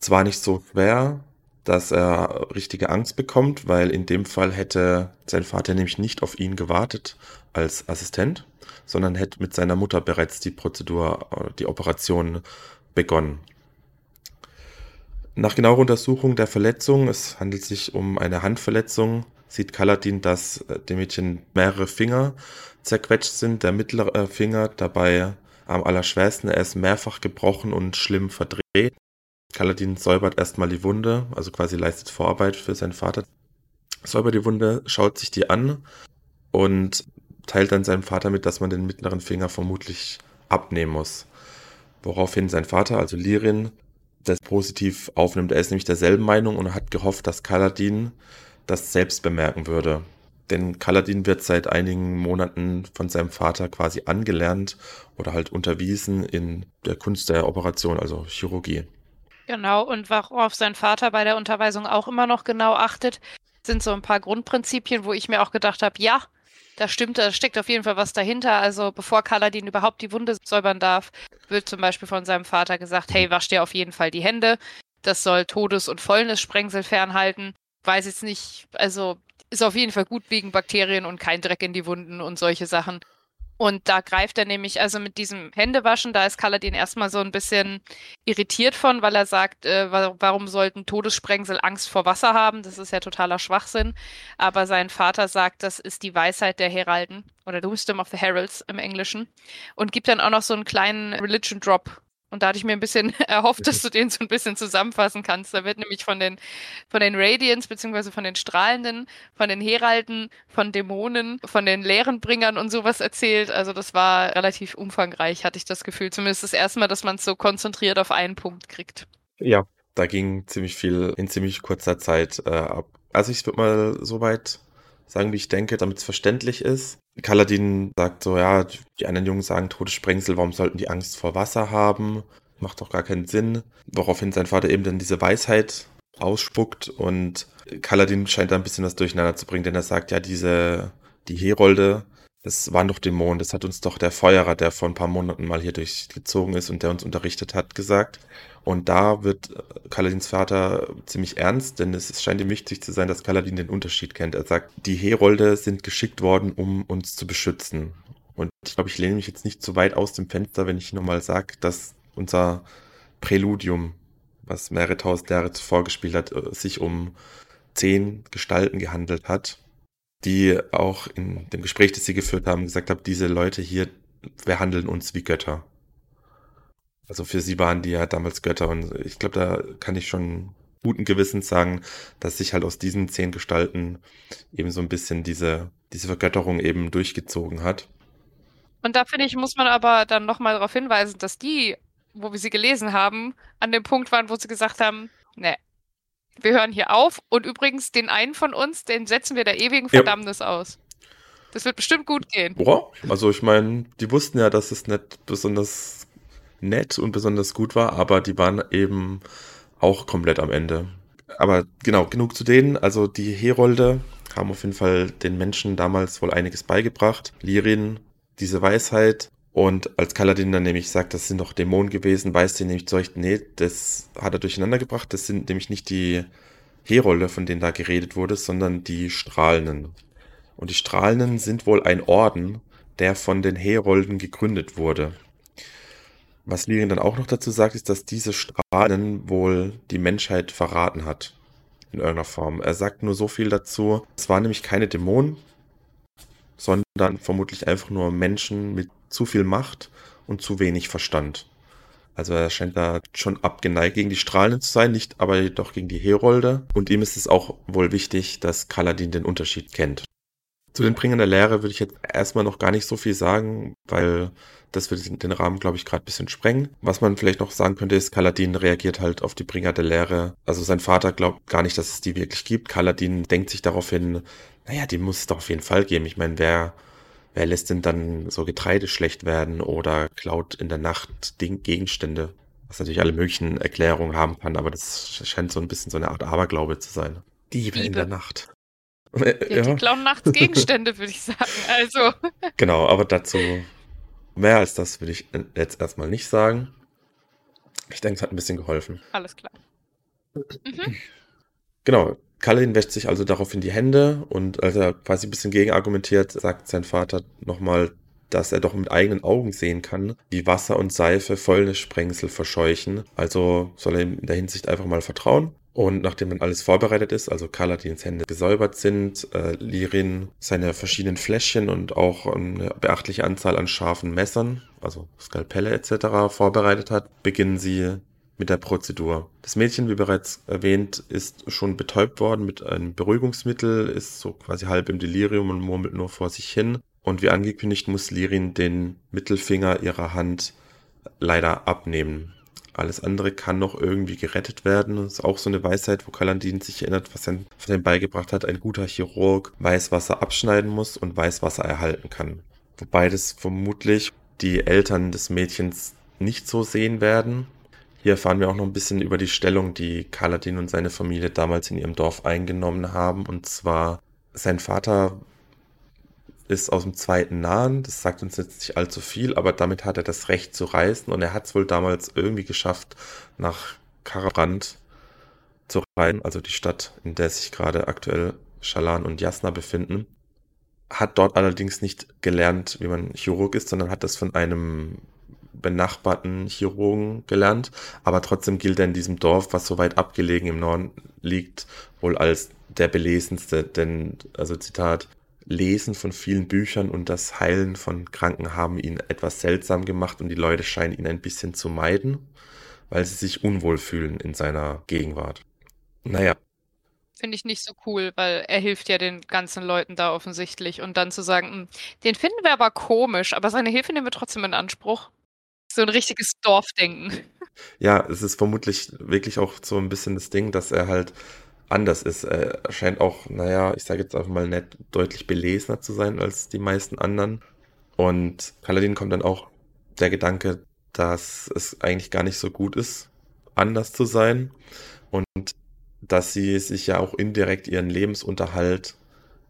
Zwar nicht so schwer, dass er richtige Angst bekommt, weil in dem Fall hätte sein Vater nämlich nicht auf ihn gewartet als Assistent, sondern hätte mit seiner Mutter bereits die Prozedur, äh, die Operation begonnen. Nach genauer Untersuchung der Verletzung, es handelt sich um eine Handverletzung, sieht Kaladin, dass äh, dem Mädchen mehrere Finger zerquetscht sind, der mittlere Finger dabei am allerschwersten, er ist mehrfach gebrochen und schlimm verdreht. Kaladin säubert erstmal die Wunde, also quasi leistet Vorarbeit für seinen Vater. Säubert die Wunde, schaut sich die an und teilt dann seinem Vater mit, dass man den mittleren Finger vermutlich abnehmen muss. Woraufhin sein Vater, also Lirin, das positiv aufnimmt. Er ist nämlich derselben Meinung und hat gehofft, dass Kaladin das selbst bemerken würde. Denn Kaladin wird seit einigen Monaten von seinem Vater quasi angelernt oder halt unterwiesen in der Kunst der Operation, also Chirurgie. Genau, und worauf sein Vater bei der Unterweisung auch immer noch genau achtet, sind so ein paar Grundprinzipien, wo ich mir auch gedacht habe, ja, da stimmt, da steckt auf jeden Fall was dahinter. Also bevor Kaladin überhaupt die Wunde säubern darf, wird zum Beispiel von seinem Vater gesagt, hey, wasch dir auf jeden Fall die Hände. Das soll Todes- und Fäulnissprengsel fernhalten. Weiß jetzt nicht, also ist auf jeden Fall gut wegen Bakterien und kein Dreck in die Wunden und solche Sachen. Und da greift er nämlich, also mit diesem Händewaschen, da ist Kaladin erstmal so ein bisschen irritiert von, weil er sagt, äh, warum sollten Todessprengsel Angst vor Wasser haben? Das ist ja totaler Schwachsinn. Aber sein Vater sagt, das ist die Weisheit der Heralden oder the Wisdom of the Heralds im Englischen. Und gibt dann auch noch so einen kleinen Religion Drop und da hatte ich mir ein bisschen erhofft, dass du den so ein bisschen zusammenfassen kannst. Da wird nämlich von den, von den Radiants, beziehungsweise von den Strahlenden, von den Heralden, von Dämonen, von den Lehrenbringern und sowas erzählt. Also das war relativ umfangreich, hatte ich das Gefühl. Zumindest das erste Mal, dass man es so konzentriert auf einen Punkt kriegt. Ja, da ging ziemlich viel in ziemlich kurzer Zeit äh, ab. Also ich würde mal so weit sagen, wie ich denke, damit es verständlich ist. Kaladin sagt so, ja, die anderen Jungs sagen Todessprengsel, warum sollten die Angst vor Wasser haben? Macht doch gar keinen Sinn. Woraufhin sein Vater eben dann diese Weisheit ausspuckt und Kaladin scheint da ein bisschen was durcheinander zu bringen, denn er sagt, ja, diese, die Herolde, das waren doch Dämonen, das hat uns doch der Feuerer, der vor ein paar Monaten mal hier durchgezogen ist und der uns unterrichtet hat, gesagt. Und da wird äh, Kaladins Vater ziemlich ernst, denn es scheint ihm wichtig zu sein, dass Kaladin den Unterschied kennt. Er sagt, die Herolde sind geschickt worden, um uns zu beschützen. Und ich glaube, ich lehne mich jetzt nicht zu weit aus dem Fenster, wenn ich nochmal sage, dass unser Präludium, was mehrere tausend Jahre zuvor gespielt hat, äh, sich um zehn Gestalten gehandelt hat, die auch in dem Gespräch, das sie geführt haben, gesagt haben, diese Leute hier behandeln uns wie Götter. Also für sie waren die ja damals Götter und ich glaube, da kann ich schon guten Gewissens sagen, dass sich halt aus diesen zehn Gestalten eben so ein bisschen diese, diese Vergötterung eben durchgezogen hat. Und da finde ich, muss man aber dann nochmal darauf hinweisen, dass die, wo wir sie gelesen haben, an dem Punkt waren, wo sie gesagt haben, ne, wir hören hier auf und übrigens den einen von uns, den setzen wir der ewigen Verdammnis ja. aus. Das wird bestimmt gut gehen. Boah, also ich meine, die wussten ja, dass es nicht besonders nett und besonders gut war, aber die waren eben auch komplett am Ende. Aber genau, genug zu denen. Also die Herolde haben auf jeden Fall den Menschen damals wohl einiges beigebracht. Lirin, diese Weisheit. Und als Kaladin dann nämlich sagt, das sind doch Dämonen gewesen, weiß sie nämlich zurecht, nee, das hat er durcheinander gebracht. Das sind nämlich nicht die Herolde, von denen da geredet wurde, sondern die Strahlenden. Und die Strahlenden sind wohl ein Orden, der von den Herolden gegründet wurde. Was Lirin dann auch noch dazu sagt, ist, dass diese Strahlen wohl die Menschheit verraten hat. In irgendeiner Form. Er sagt nur so viel dazu. Es waren nämlich keine Dämonen, sondern vermutlich einfach nur Menschen mit zu viel Macht und zu wenig Verstand. Also er scheint da schon abgeneigt gegen die Strahlen zu sein, nicht aber jedoch gegen die Herolde. Und ihm ist es auch wohl wichtig, dass Kaladin den Unterschied kennt. Zu den Bringern der Lehre würde ich jetzt erstmal noch gar nicht so viel sagen, weil das würde den Rahmen, glaube ich, gerade ein bisschen sprengen. Was man vielleicht noch sagen könnte, ist, Kaladin reagiert halt auf die Bringer der Lehre. Also sein Vater glaubt gar nicht, dass es die wirklich gibt. Kaladin denkt sich daraufhin, naja, die muss es doch auf jeden Fall geben. Ich meine, wer, wer lässt denn dann so Getreide schlecht werden oder klaut in der Nacht Ding Gegenstände? Was natürlich alle möglichen Erklärungen haben kann, aber das scheint so ein bisschen so eine Art Aberglaube zu sein. Diebe, Diebe. in der Nacht. Ja, ja. Die klauen nachts Gegenstände, würde ich sagen. Also. Genau, aber dazu Mehr als das will ich jetzt erstmal nicht sagen. Ich denke, es hat ein bisschen geholfen. Alles klar. Mhm. Genau. Kaladin wäscht sich also daraufhin die Hände und als er quasi ein bisschen gegenargumentiert, sagt sein Vater nochmal, dass er doch mit eigenen Augen sehen kann, wie Wasser und Seife Fäulnissprengsel verscheuchen. Also soll er ihm in der Hinsicht einfach mal vertrauen. Und nachdem dann alles vorbereitet ist, also Kaladins Hände gesäubert sind, äh, Lirin seine verschiedenen Fläschchen und auch eine beachtliche Anzahl an scharfen Messern, also Skalpelle etc. vorbereitet hat, beginnen sie mit der Prozedur. Das Mädchen, wie bereits erwähnt, ist schon betäubt worden mit einem Beruhigungsmittel, ist so quasi halb im Delirium und murmelt nur vor sich hin. Und wie angekündigt muss Lirin den Mittelfinger ihrer Hand leider abnehmen. Alles andere kann noch irgendwie gerettet werden. Das ist auch so eine Weisheit, wo Kalandin sich erinnert, was er von ihm beigebracht hat. Ein guter Chirurg weiß, was er abschneiden muss und weiß, was er erhalten kann. Wobei das vermutlich die Eltern des Mädchens nicht so sehen werden. Hier erfahren wir auch noch ein bisschen über die Stellung, die Kaladin und seine Familie damals in ihrem Dorf eingenommen haben. Und zwar, sein Vater ist aus dem zweiten Nahen. Das sagt uns jetzt nicht allzu viel, aber damit hat er das Recht zu reisen und er hat es wohl damals irgendwie geschafft, nach Karabrand zu reisen, also die Stadt, in der sich gerade aktuell Shalan und Jasna befinden. hat dort allerdings nicht gelernt, wie man Chirurg ist, sondern hat das von einem benachbarten Chirurgen gelernt. Aber trotzdem gilt er in diesem Dorf, was so weit abgelegen im Norden liegt, wohl als der belesenste. Denn, also Zitat, Lesen von vielen Büchern und das Heilen von Kranken haben ihn etwas seltsam gemacht und die Leute scheinen ihn ein bisschen zu meiden, weil sie sich unwohl fühlen in seiner Gegenwart. Naja, Finde ich nicht so cool, weil er hilft ja den ganzen Leuten da offensichtlich. Und dann zu sagen, hm, den finden wir aber komisch, aber seine Hilfe nehmen wir trotzdem in Anspruch. So ein richtiges Dorfdenken. Ja, es ist vermutlich wirklich auch so ein bisschen das Ding, dass er halt anders ist. Er scheint auch, naja, ich sage jetzt einfach mal nett, deutlich belesener zu sein als die meisten anderen. Und Kaladin kommt dann auch der Gedanke, dass es eigentlich gar nicht so gut ist, anders zu sein. Und dass sie sich ja auch indirekt ihren Lebensunterhalt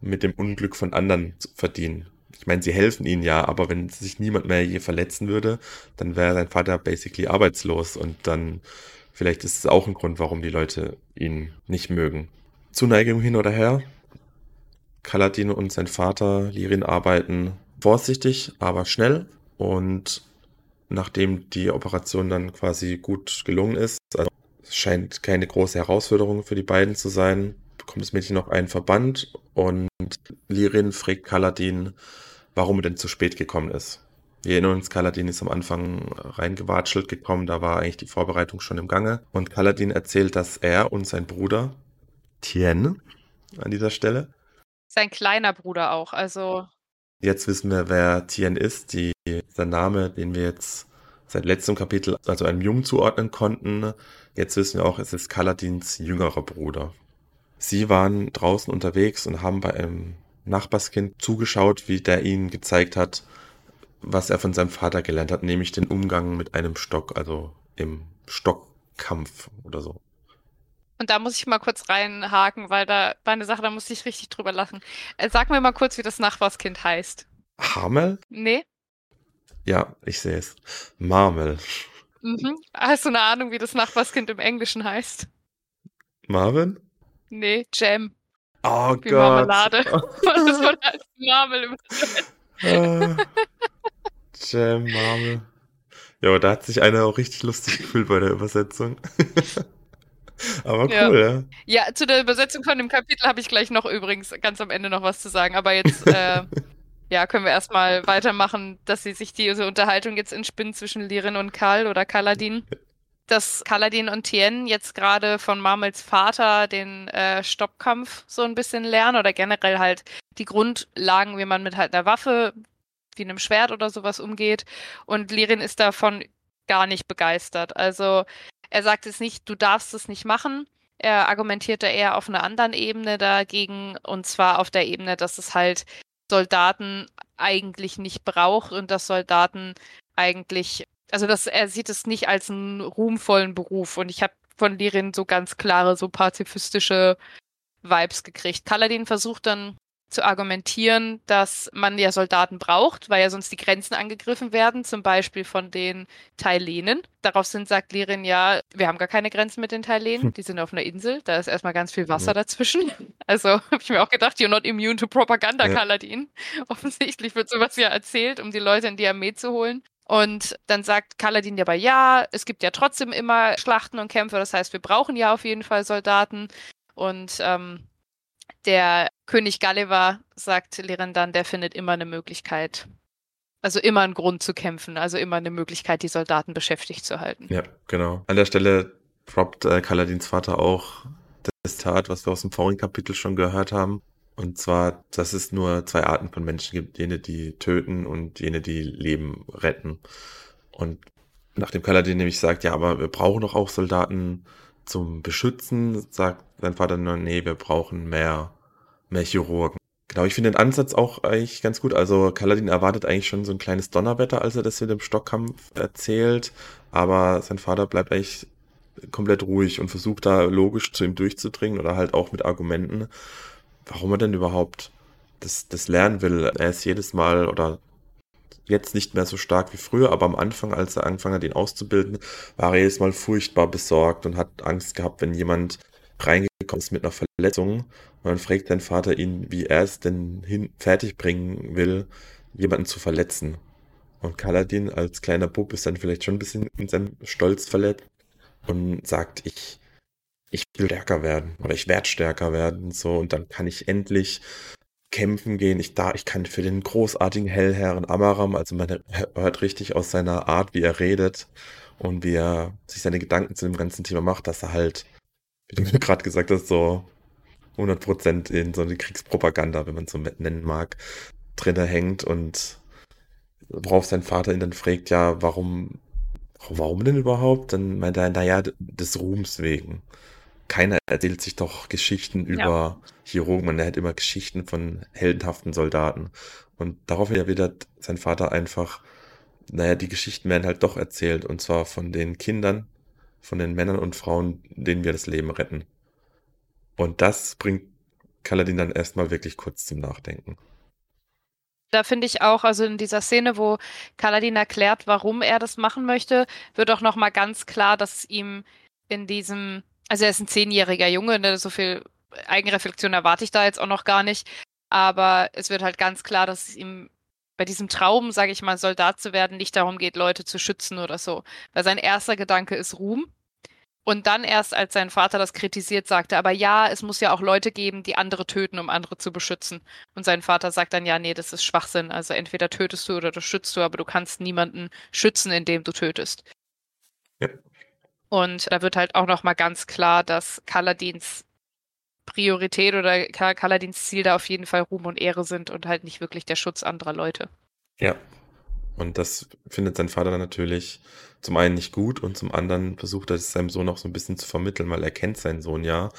mit dem Unglück von anderen verdienen. Ich meine, sie helfen ihnen ja, aber wenn sich niemand mehr je verletzen würde, dann wäre sein Vater basically arbeitslos und dann vielleicht ist es auch ein Grund, warum die Leute ihn nicht mögen. Zuneigung hin oder her. Kaladin und sein Vater Lirin arbeiten vorsichtig, aber schnell und nachdem die Operation dann quasi gut gelungen ist, also es scheint keine große Herausforderung für die beiden zu sein. Bekommt das Mädchen noch einen Verband und Lirin fragt Kaladin, warum er denn zu spät gekommen ist. Wir erinnern uns, Kaladin ist am Anfang reingewatschelt gekommen, da war eigentlich die Vorbereitung schon im Gange. Und Kaladin erzählt, dass er und sein Bruder Tien an dieser Stelle. Sein kleiner Bruder auch, also. Jetzt wissen wir, wer Tien ist. Die, der Name, den wir jetzt seit letztem Kapitel also einem Jungen zuordnen konnten. Jetzt wissen wir auch, es ist Kaladins jüngerer Bruder. Sie waren draußen unterwegs und haben bei einem Nachbarskind zugeschaut, wie der ihnen gezeigt hat, was er von seinem Vater gelernt hat, nämlich den Umgang mit einem Stock, also im Stockkampf oder so. Und da muss ich mal kurz reinhaken, weil da war eine Sache, da musste ich richtig drüber lachen. Äh, sag mir mal kurz, wie das Nachbarskind heißt. Hamel? Nee. Ja, ich sehe es. Marmel. Mhm. Hast du eine Ahnung, wie das Nachbarskind im Englischen heißt? Marvin? Nee, Jam. Oh Wie Gott. Marmelade. das wurde als Marmel übersetzt. Jam, Marmel. Ja, da hat sich einer auch richtig lustig gefühlt bei der Übersetzung. Aber Ja. cool, ja. Ja, zu der Übersetzung von dem Kapitel habe ich gleich noch übrigens ganz am Ende noch was zu sagen. Aber jetzt äh, ja, können wir erstmal weitermachen, dass sie sich diese Unterhaltung jetzt entspinnt zwischen Lirin und Karl oder Kaladin. Dass Kaladin und Tien jetzt gerade von Marmels Vater den äh, Stoppkampf so ein bisschen lernen oder generell halt die Grundlagen, wie man mit halt einer Waffe, wie einem Schwert oder sowas umgeht. Und Lirin ist davon gar nicht begeistert. Also er sagt jetzt nicht, du darfst es nicht machen. Er argumentiert da eher auf einer anderen Ebene dagegen, und zwar auf der Ebene, dass es halt Soldaten eigentlich nicht braucht und dass Soldaten eigentlich, also dass er sieht es nicht als einen ruhmvollen Beruf. Und ich habe von Lirin so ganz klare, so pazifistische Vibes gekriegt. Kaladin versucht dann zu argumentieren, dass man ja Soldaten braucht, weil ja sonst die Grenzen angegriffen werden, zum Beispiel von den Tailenen. Daraufhin sagt Lirin ja, wir haben gar keine Grenzen mit den Tailenen, die sind auf einer Insel, da ist erstmal ganz viel Wasser dazwischen. Also habe ich mir auch gedacht, you're not immune to propaganda, Ja. Kaladin. Offensichtlich wird sowas ja erzählt, um die Leute in die Armee zu holen. Und dann sagt Kaladin aber, ja, es gibt ja trotzdem immer Schlachten und Kämpfe, das heißt, wir brauchen ja auf jeden Fall Soldaten. Und ähm, der König Gulliver, sagt Liren dann, der findet immer eine Möglichkeit. Also immer einen Grund zu kämpfen, also immer eine Möglichkeit, die Soldaten beschäftigt zu halten. Ja, genau. An der Stelle droppt äh, Kaladins Vater auch das Tat, was wir aus dem vorigen Kapitel schon gehört haben. Und zwar, dass es nur zwei Arten von Menschen gibt. Jene, die töten und jene, die Leben retten. Und nachdem Kaladin nämlich sagt, ja, aber wir brauchen doch auch Soldaten zum Beschützen, sagt sein Vater nur, nee, wir brauchen mehr, mehr Chirurgen. Genau, ich finde den Ansatz auch eigentlich ganz gut. Also Kaladin erwartet eigentlich schon so ein kleines Donnerwetter, als er das mit dem Stockkampf erzählt. Aber sein Vater bleibt eigentlich komplett ruhig und versucht da logisch zu ihm durchzudringen oder halt auch mit Argumenten, warum er denn überhaupt das, das lernen will. Er ist jedes Mal oder jetzt nicht mehr so stark wie früher, aber am Anfang, als er angefangen hat, ihn auszubilden, war er jedes Mal furchtbar besorgt und hat Angst gehabt, wenn jemand reingekommen ist mit einer Verletzung. Und dann fragt sein Vater ihn, wie er es denn hin fertigbringen will, jemanden zu verletzen. Und Kaladin als kleiner Bub ist dann vielleicht schon ein bisschen in seinem Stolz verletzt und sagt, ich, ich will stärker werden oder ich werde stärker werden. So, und dann kann ich endlich kämpfen gehen. Ich, da, ich kann für den großartigen Hellherren Amaram, also man hört richtig aus seiner Art, wie er redet und wie er sich seine Gedanken zu dem ganzen Thema macht, dass er halt, wie du gerade gesagt hast, so 100% in so eine Kriegspropaganda, wenn man es so nennen mag, drinne hängt und worauf sein Vater ihn dann fragt, ja, warum, warum denn überhaupt? Dann meint er, naja, des Ruhms wegen. Keiner erzählt sich doch Geschichten über ja. Chirurgen, man hat immer Geschichten von heldenhaften Soldaten. Und daraufhin erwidert sein Vater einfach, naja, die Geschichten werden halt doch erzählt, und zwar von den Kindern, von den Männern und Frauen, denen wir das Leben retten. Und das bringt Kaladin dann erstmal wirklich kurz zum Nachdenken. Da finde ich auch, also in dieser Szene, wo Kaladin erklärt, warum er das machen möchte, wird auch nochmal ganz klar, dass es ihm in diesem, also er ist ein zehnjähriger Junge, ne, so viel Eigenreflexion erwarte ich da jetzt auch noch gar nicht, aber es wird halt ganz klar, dass es ihm bei diesem Traum, sage ich mal, Soldat zu werden, nicht darum geht, Leute zu schützen oder so. Weil sein erster Gedanke ist Ruhm. Und dann erst, als sein Vater das kritisiert, sagte, aber ja, es muss ja auch Leute geben, die andere töten, um andere zu beschützen. Und sein Vater sagt dann, ja, nee, das ist Schwachsinn. Also entweder tötest du oder du schützt du, aber du kannst niemanden schützen, indem du tötest. Ja. Und da wird halt auch nochmal ganz klar, dass Kaladins Priorität oder Kaladins Ziel da auf jeden Fall Ruhm und Ehre sind und halt nicht wirklich der Schutz anderer Leute. Ja. Und das findet sein Vater dann natürlich zum einen nicht gut und zum anderen versucht er es seinem Sohn auch so ein bisschen zu vermitteln, weil er kennt seinen Sohn ja.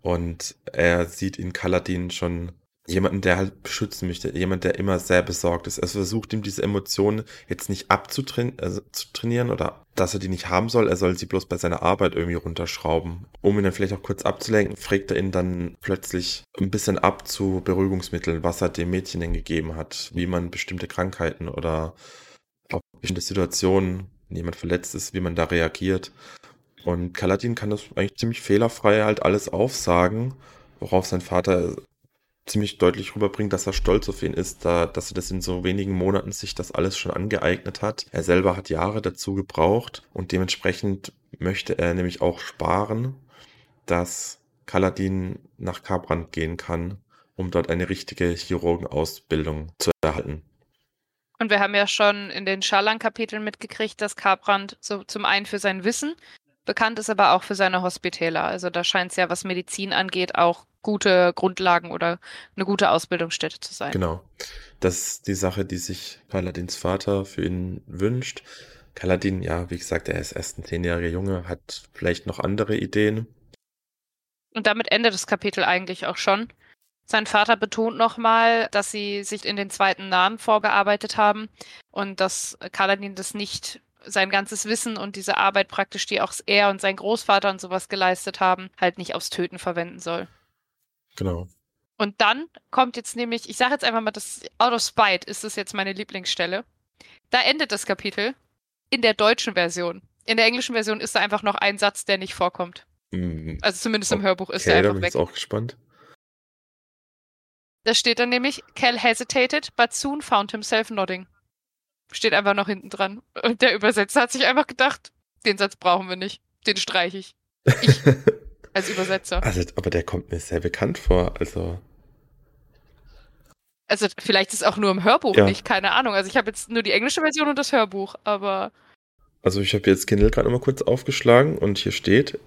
Und er sieht in Kaladin schon jemanden, der halt beschützen möchte, jemand, der immer sehr besorgt ist. Er versucht ihm diese Emotionen jetzt nicht abzutrainieren also oder dass er die nicht haben soll. Er soll sie bloß bei seiner Arbeit irgendwie runterschrauben. Um ihn dann vielleicht auch kurz abzulenken, fragt er ihn dann plötzlich ein bisschen ab zu Beruhigungsmitteln, was er dem Mädchen denn gegeben hat, wie man bestimmte Krankheiten oder auch bestimmte Situationen, wenn jemand verletzt ist, wie man da reagiert. Und Kaladin kann das eigentlich ziemlich fehlerfrei halt alles aufsagen, worauf sein Vater ziemlich deutlich rüberbringt, dass er stolz auf ihn ist, da, dass er das in so wenigen Monaten sich das alles schon angeeignet hat. Er selber hat Jahre dazu gebraucht und dementsprechend möchte er nämlich auch sparen, dass Kaladin nach Kabrand gehen kann, um dort eine richtige Chirurgenausbildung zu erhalten. Und wir haben ja schon in den Scharlan-Kapiteln mitgekriegt, dass Kabrand so zum einen für sein Wissen bekannt ist, aber auch für seine Hospitäler. Also da scheint es ja, was Medizin angeht, auch gute Grundlagen oder eine gute Ausbildungsstätte zu sein. Genau. Das ist die Sache, die sich Paladins Vater für ihn wünscht. Kaladin, ja, wie gesagt, er ist erst ein zehnjähriger Junge, hat vielleicht noch andere Ideen. Und damit endet das Kapitel eigentlich auch schon. Sein Vater betont nochmal, dass sie sich in den zweiten Nahen vorgearbeitet haben und dass Kaladin das nicht sein ganzes Wissen und diese Arbeit praktisch, die auch er und sein Großvater und sowas geleistet haben, halt nicht aufs Töten verwenden soll. Genau. Und dann kommt jetzt nämlich, ich sage jetzt einfach mal, das Out of Spite ist das jetzt meine Lieblingsstelle. Da endet das Kapitel in der deutschen Version. In der englischen Version ist da einfach noch ein Satz, der nicht vorkommt. Mm. Also zumindest im Hörbuch ist okay, der einfach weg. Ich bin auch gespannt. Da steht dann nämlich, Cal hesitated, but soon found himself nodding. Steht einfach noch hinten dran. Und der Übersetzer hat sich einfach gedacht, den Satz brauchen wir nicht. Den streiche ich. Ich als Übersetzer. Also, aber der kommt mir sehr bekannt vor. Also. Also vielleicht ist es auch nur im Hörbuch ja. nicht, keine Ahnung. Also ich habe jetzt nur die englische Version und das Hörbuch, aber. Also ich habe jetzt Kindle gerade mal kurz aufgeschlagen und hier steht,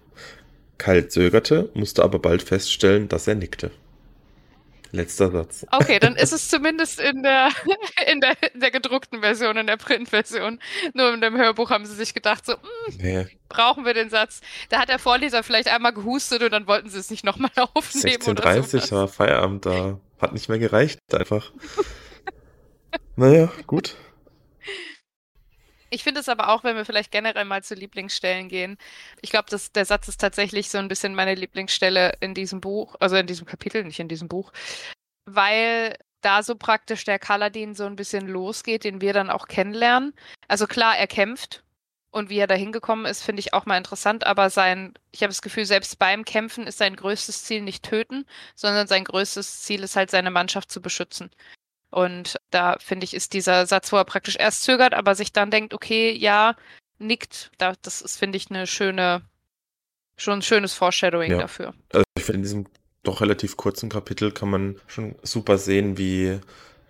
Kyle zögerte, musste aber bald feststellen, dass er nickte. Letzter Satz. Okay, dann ist es zumindest in der, in der, in der gedruckten Version, in der Printversion. Nur in dem Hörbuch haben sie sich gedacht, so, nee. brauchen wir den Satz. Da hat der Vorleser vielleicht einmal gehustet und dann wollten sie es nicht nochmal aufnehmen. 16.30 war Feierabend da. Hat nicht mehr gereicht, einfach. naja, gut. Ich finde es aber auch, wenn wir vielleicht generell mal zu Lieblingsstellen gehen. Ich glaube, der Satz ist tatsächlich so ein bisschen meine Lieblingsstelle in diesem Buch, also in diesem Kapitel, nicht in diesem Buch, weil da so praktisch der Kaladin so ein bisschen losgeht, den wir dann auch kennenlernen. Also klar, er kämpft und wie er da hingekommen ist, finde ich auch mal interessant. Aber sein, ich habe das Gefühl, selbst beim Kämpfen ist sein größtes Ziel nicht töten, sondern sein größtes Ziel ist halt, seine Mannschaft zu beschützen. Und da finde ich, ist dieser Satz, wo er praktisch erst zögert, aber sich dann denkt, okay, ja, nickt. Da, das ist, finde ich, eine schöne, schon ein schönes Foreshadowing Ja. dafür. Also ich finde, in diesem doch relativ kurzen Kapitel kann man schon super sehen, wie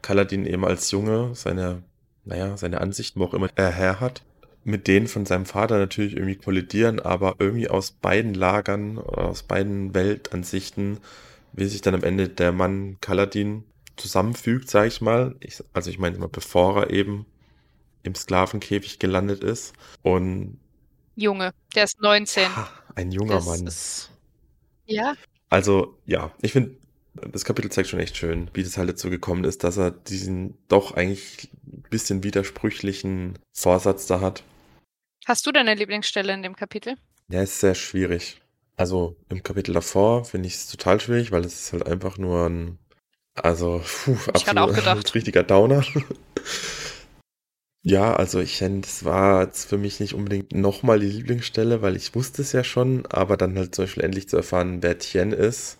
Kaladin eben als Junge seine, naja, seine Ansichten, wo auch immer er her hat, mit denen von seinem Vater natürlich irgendwie kollidieren, aber irgendwie aus beiden Lagern, aus beiden Weltansichten, wie sich dann am Ende der Mann Kaladin zusammenfügt, sage ich mal. Ich, also ich meine immer, bevor er eben im Sklavenkäfig gelandet ist. Und Junge, der ist 19. ja, ein junger das Mann. ist. Ja, Also, ja, ich finde, das Kapitel zeigt schon echt schön, wie das halt dazu gekommen ist, dass er diesen doch eigentlich ein bisschen widersprüchlichen Vorsatz da hat. Hast du deine Lieblingsstelle in dem Kapitel? Der ist sehr schwierig. Also im Kapitel davor finde ich es total schwierig, weil es ist halt einfach nur ein, also, puh, Ich gerade auch absolut gedacht. richtiger Downer. Ja, also ich finde, es war jetzt für mich nicht unbedingt nochmal die Lieblingsstelle, weil ich wusste es ja schon, aber dann halt zum Beispiel endlich zu erfahren, wer Tien ist.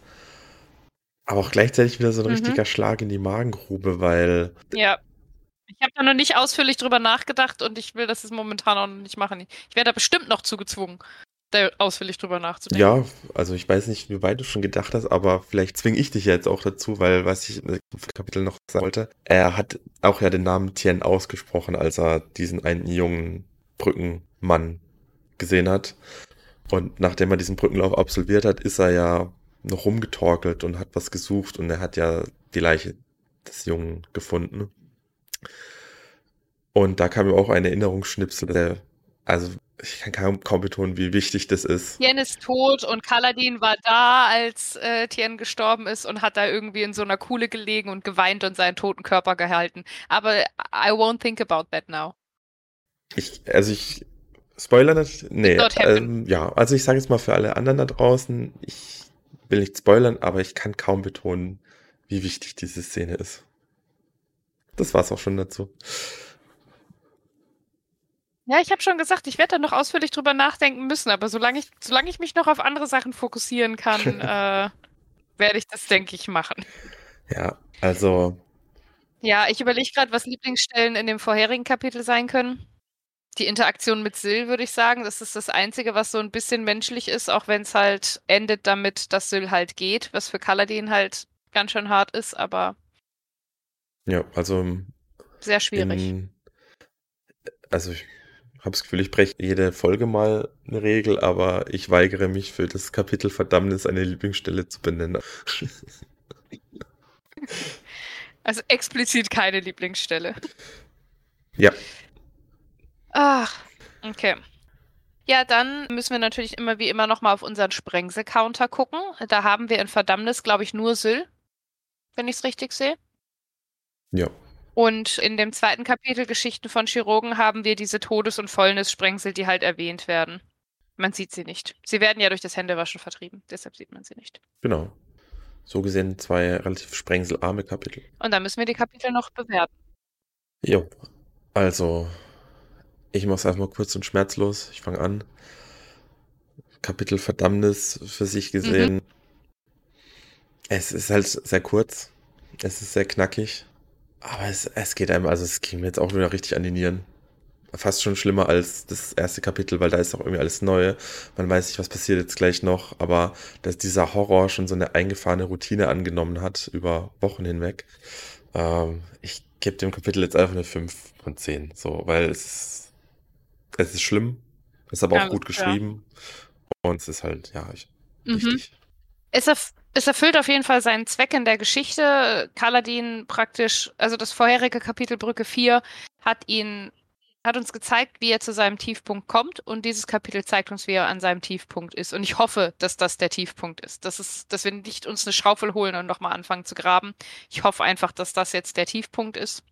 Aber auch gleichzeitig wieder so ein Mhm. richtiger Schlag in die Magengrube, weil Ja. Ich habe da noch nicht ausführlich drüber nachgedacht und ich will das jetzt momentan auch noch nicht machen. Ich werde da bestimmt noch zugezwungen, da ausführlich drüber nachzudenken. ja, also ich weiß nicht, wie weit du schon gedacht hast, aber vielleicht zwinge ich dich jetzt auch dazu, weil was ich im Kapitel noch sagen wollte, er hat auch ja den Namen Tien ausgesprochen, als er diesen einen jungen Brückenmann gesehen hat. Und nachdem er diesen Brückenlauf absolviert hat, ist er ja noch rumgetorkelt und hat was gesucht und er hat ja die Leiche des Jungen gefunden. Und da kam mir auch ein Erinnerungsschnipsel, der, also ich kann kaum, kaum betonen, wie wichtig das ist. Tien ist tot und Kaladin war da, als äh, Tien gestorben ist und hat da irgendwie in so einer Kuhle gelegen und geweint und seinen toten Körper gehalten. Aber I won't think about that now. Ich, also ich spoiler nicht. Nee, ähm, ja, also ich sage jetzt mal für alle anderen da draußen, ich will nicht spoilern, aber ich kann kaum betonen, wie wichtig diese Szene ist. Das war's auch schon dazu. Ja, ich habe schon gesagt, ich werde da noch ausführlich drüber nachdenken müssen, aber solange ich, solange ich mich noch auf andere Sachen fokussieren kann, äh, werde ich das, denke ich, machen. Ja, also Ja, ich überlege gerade, was Lieblingsstellen in dem vorherigen Kapitel sein können. Die Interaktion mit Syl, würde ich sagen, das ist das Einzige, was so ein bisschen menschlich ist, auch wenn es halt endet damit, dass Syl halt geht, was für Kaladin halt ganz schön hart ist, aber ja, also sehr schwierig. in, also ich habe das Gefühl, ich breche jede Folge mal eine Regel, aber ich weigere mich für das Kapitel Verdammnis eine Lieblingsstelle zu benennen. Also explizit keine Lieblingsstelle. Ja. Ach, okay. Ja, dann müssen wir natürlich immer wie immer nochmal auf unseren Sprengsel-Counter gucken. Da haben wir in Verdammnis, glaube ich, nur Syl, wenn ich es richtig sehe. Ja. Und in dem zweiten Kapitel Geschichten von Chirurgen haben wir diese Todes- und Fäulnissprengsel, die halt erwähnt werden. Man sieht sie nicht. Sie werden ja durch das Händewaschen vertrieben, deshalb sieht man sie nicht. Genau. So gesehen zwei relativ sprengselarme Kapitel. Und dann müssen wir die Kapitel noch bewerten. Jo, also ich mache es einfach mal kurz und schmerzlos. Ich fange an. Kapitel Verdammnis für sich gesehen. Es ist halt sehr kurz. Es ist sehr knackig. Aber es, es geht einem, also es ging mir jetzt auch wieder richtig an die Nieren. Fast schon schlimmer als das erste Kapitel, weil da ist auch irgendwie alles neu. Man weiß nicht, was passiert jetzt gleich noch, aber dass dieser Horror schon so eine eingefahrene Routine angenommen hat über Wochen hinweg. Ähm, ich gebe dem Kapitel jetzt einfach eine 5 von 10, so, weil es ist, es ist schlimm, ist aber auch Alles gut klar. geschrieben und es ist halt, ja, ich, Mhm. wichtig. Es, erf es erfüllt auf jeden Fall seinen Zweck in der Geschichte. Kaladin praktisch, also das vorherige Kapitel Brücke 4 hat ihn, hat uns gezeigt, wie er zu seinem Tiefpunkt kommt und dieses Kapitel zeigt uns, wie er an seinem Tiefpunkt ist. Und ich hoffe, dass das der Tiefpunkt ist. Das ist, dass wir nicht uns eine Schaufel holen und nochmal anfangen zu graben. Ich hoffe einfach, dass das jetzt der Tiefpunkt ist.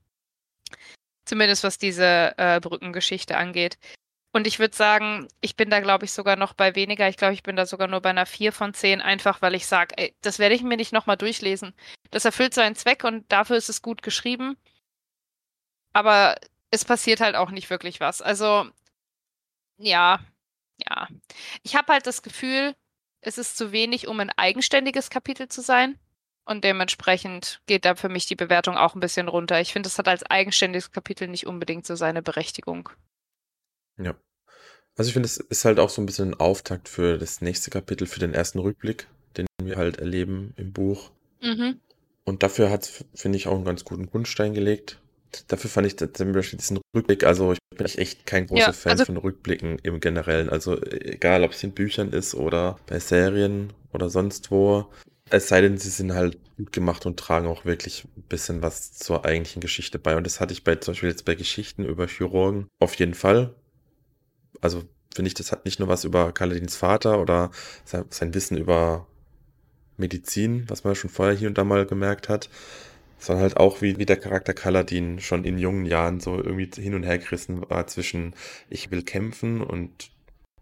Zumindest was diese äh, Brückengeschichte angeht. Und ich würde sagen, ich bin da, glaube ich, sogar noch bei weniger. Ich glaube, ich bin da sogar nur bei einer 4 von 10, einfach weil ich sage, das werde ich mir nicht nochmal durchlesen. Das erfüllt seinen Zweck und dafür ist es gut geschrieben. Aber es passiert halt auch nicht wirklich was. Also, Ja, ja. Ich habe halt das Gefühl, es ist zu wenig, um ein eigenständiges Kapitel zu sein. Und dementsprechend geht da für mich die Bewertung auch ein bisschen runter. Ich finde, es hat als eigenständiges Kapitel nicht unbedingt so seine Berechtigung. Ja. Also ich finde, es ist halt auch so ein bisschen ein Auftakt für das nächste Kapitel, für den ersten Rückblick, den wir halt erleben im Buch. Mhm. Und dafür hat es, finde ich, auch einen ganz guten Grundstein gelegt. Dafür fand ich zum Beispiel diesen Rückblick, also ich bin echt kein großer Ja, Fan also von Rückblicken im Generellen. Also egal, ob es in Büchern ist oder bei Serien oder sonst wo. Es sei denn, sie sind halt gut gemacht und tragen auch wirklich ein bisschen was zur eigentlichen Geschichte bei. Und das hatte ich bei zum Beispiel jetzt bei Geschichten über Chirurgen auf jeden Fall. Also finde ich, das hat nicht nur was über Kaladins Vater oder sein, Wissen über Medizin, was man schon vorher hier und da mal gemerkt hat, sondern halt auch, wie, wie der Charakter Kaladin schon in jungen Jahren so irgendwie hin und her gerissen war zwischen ich will kämpfen und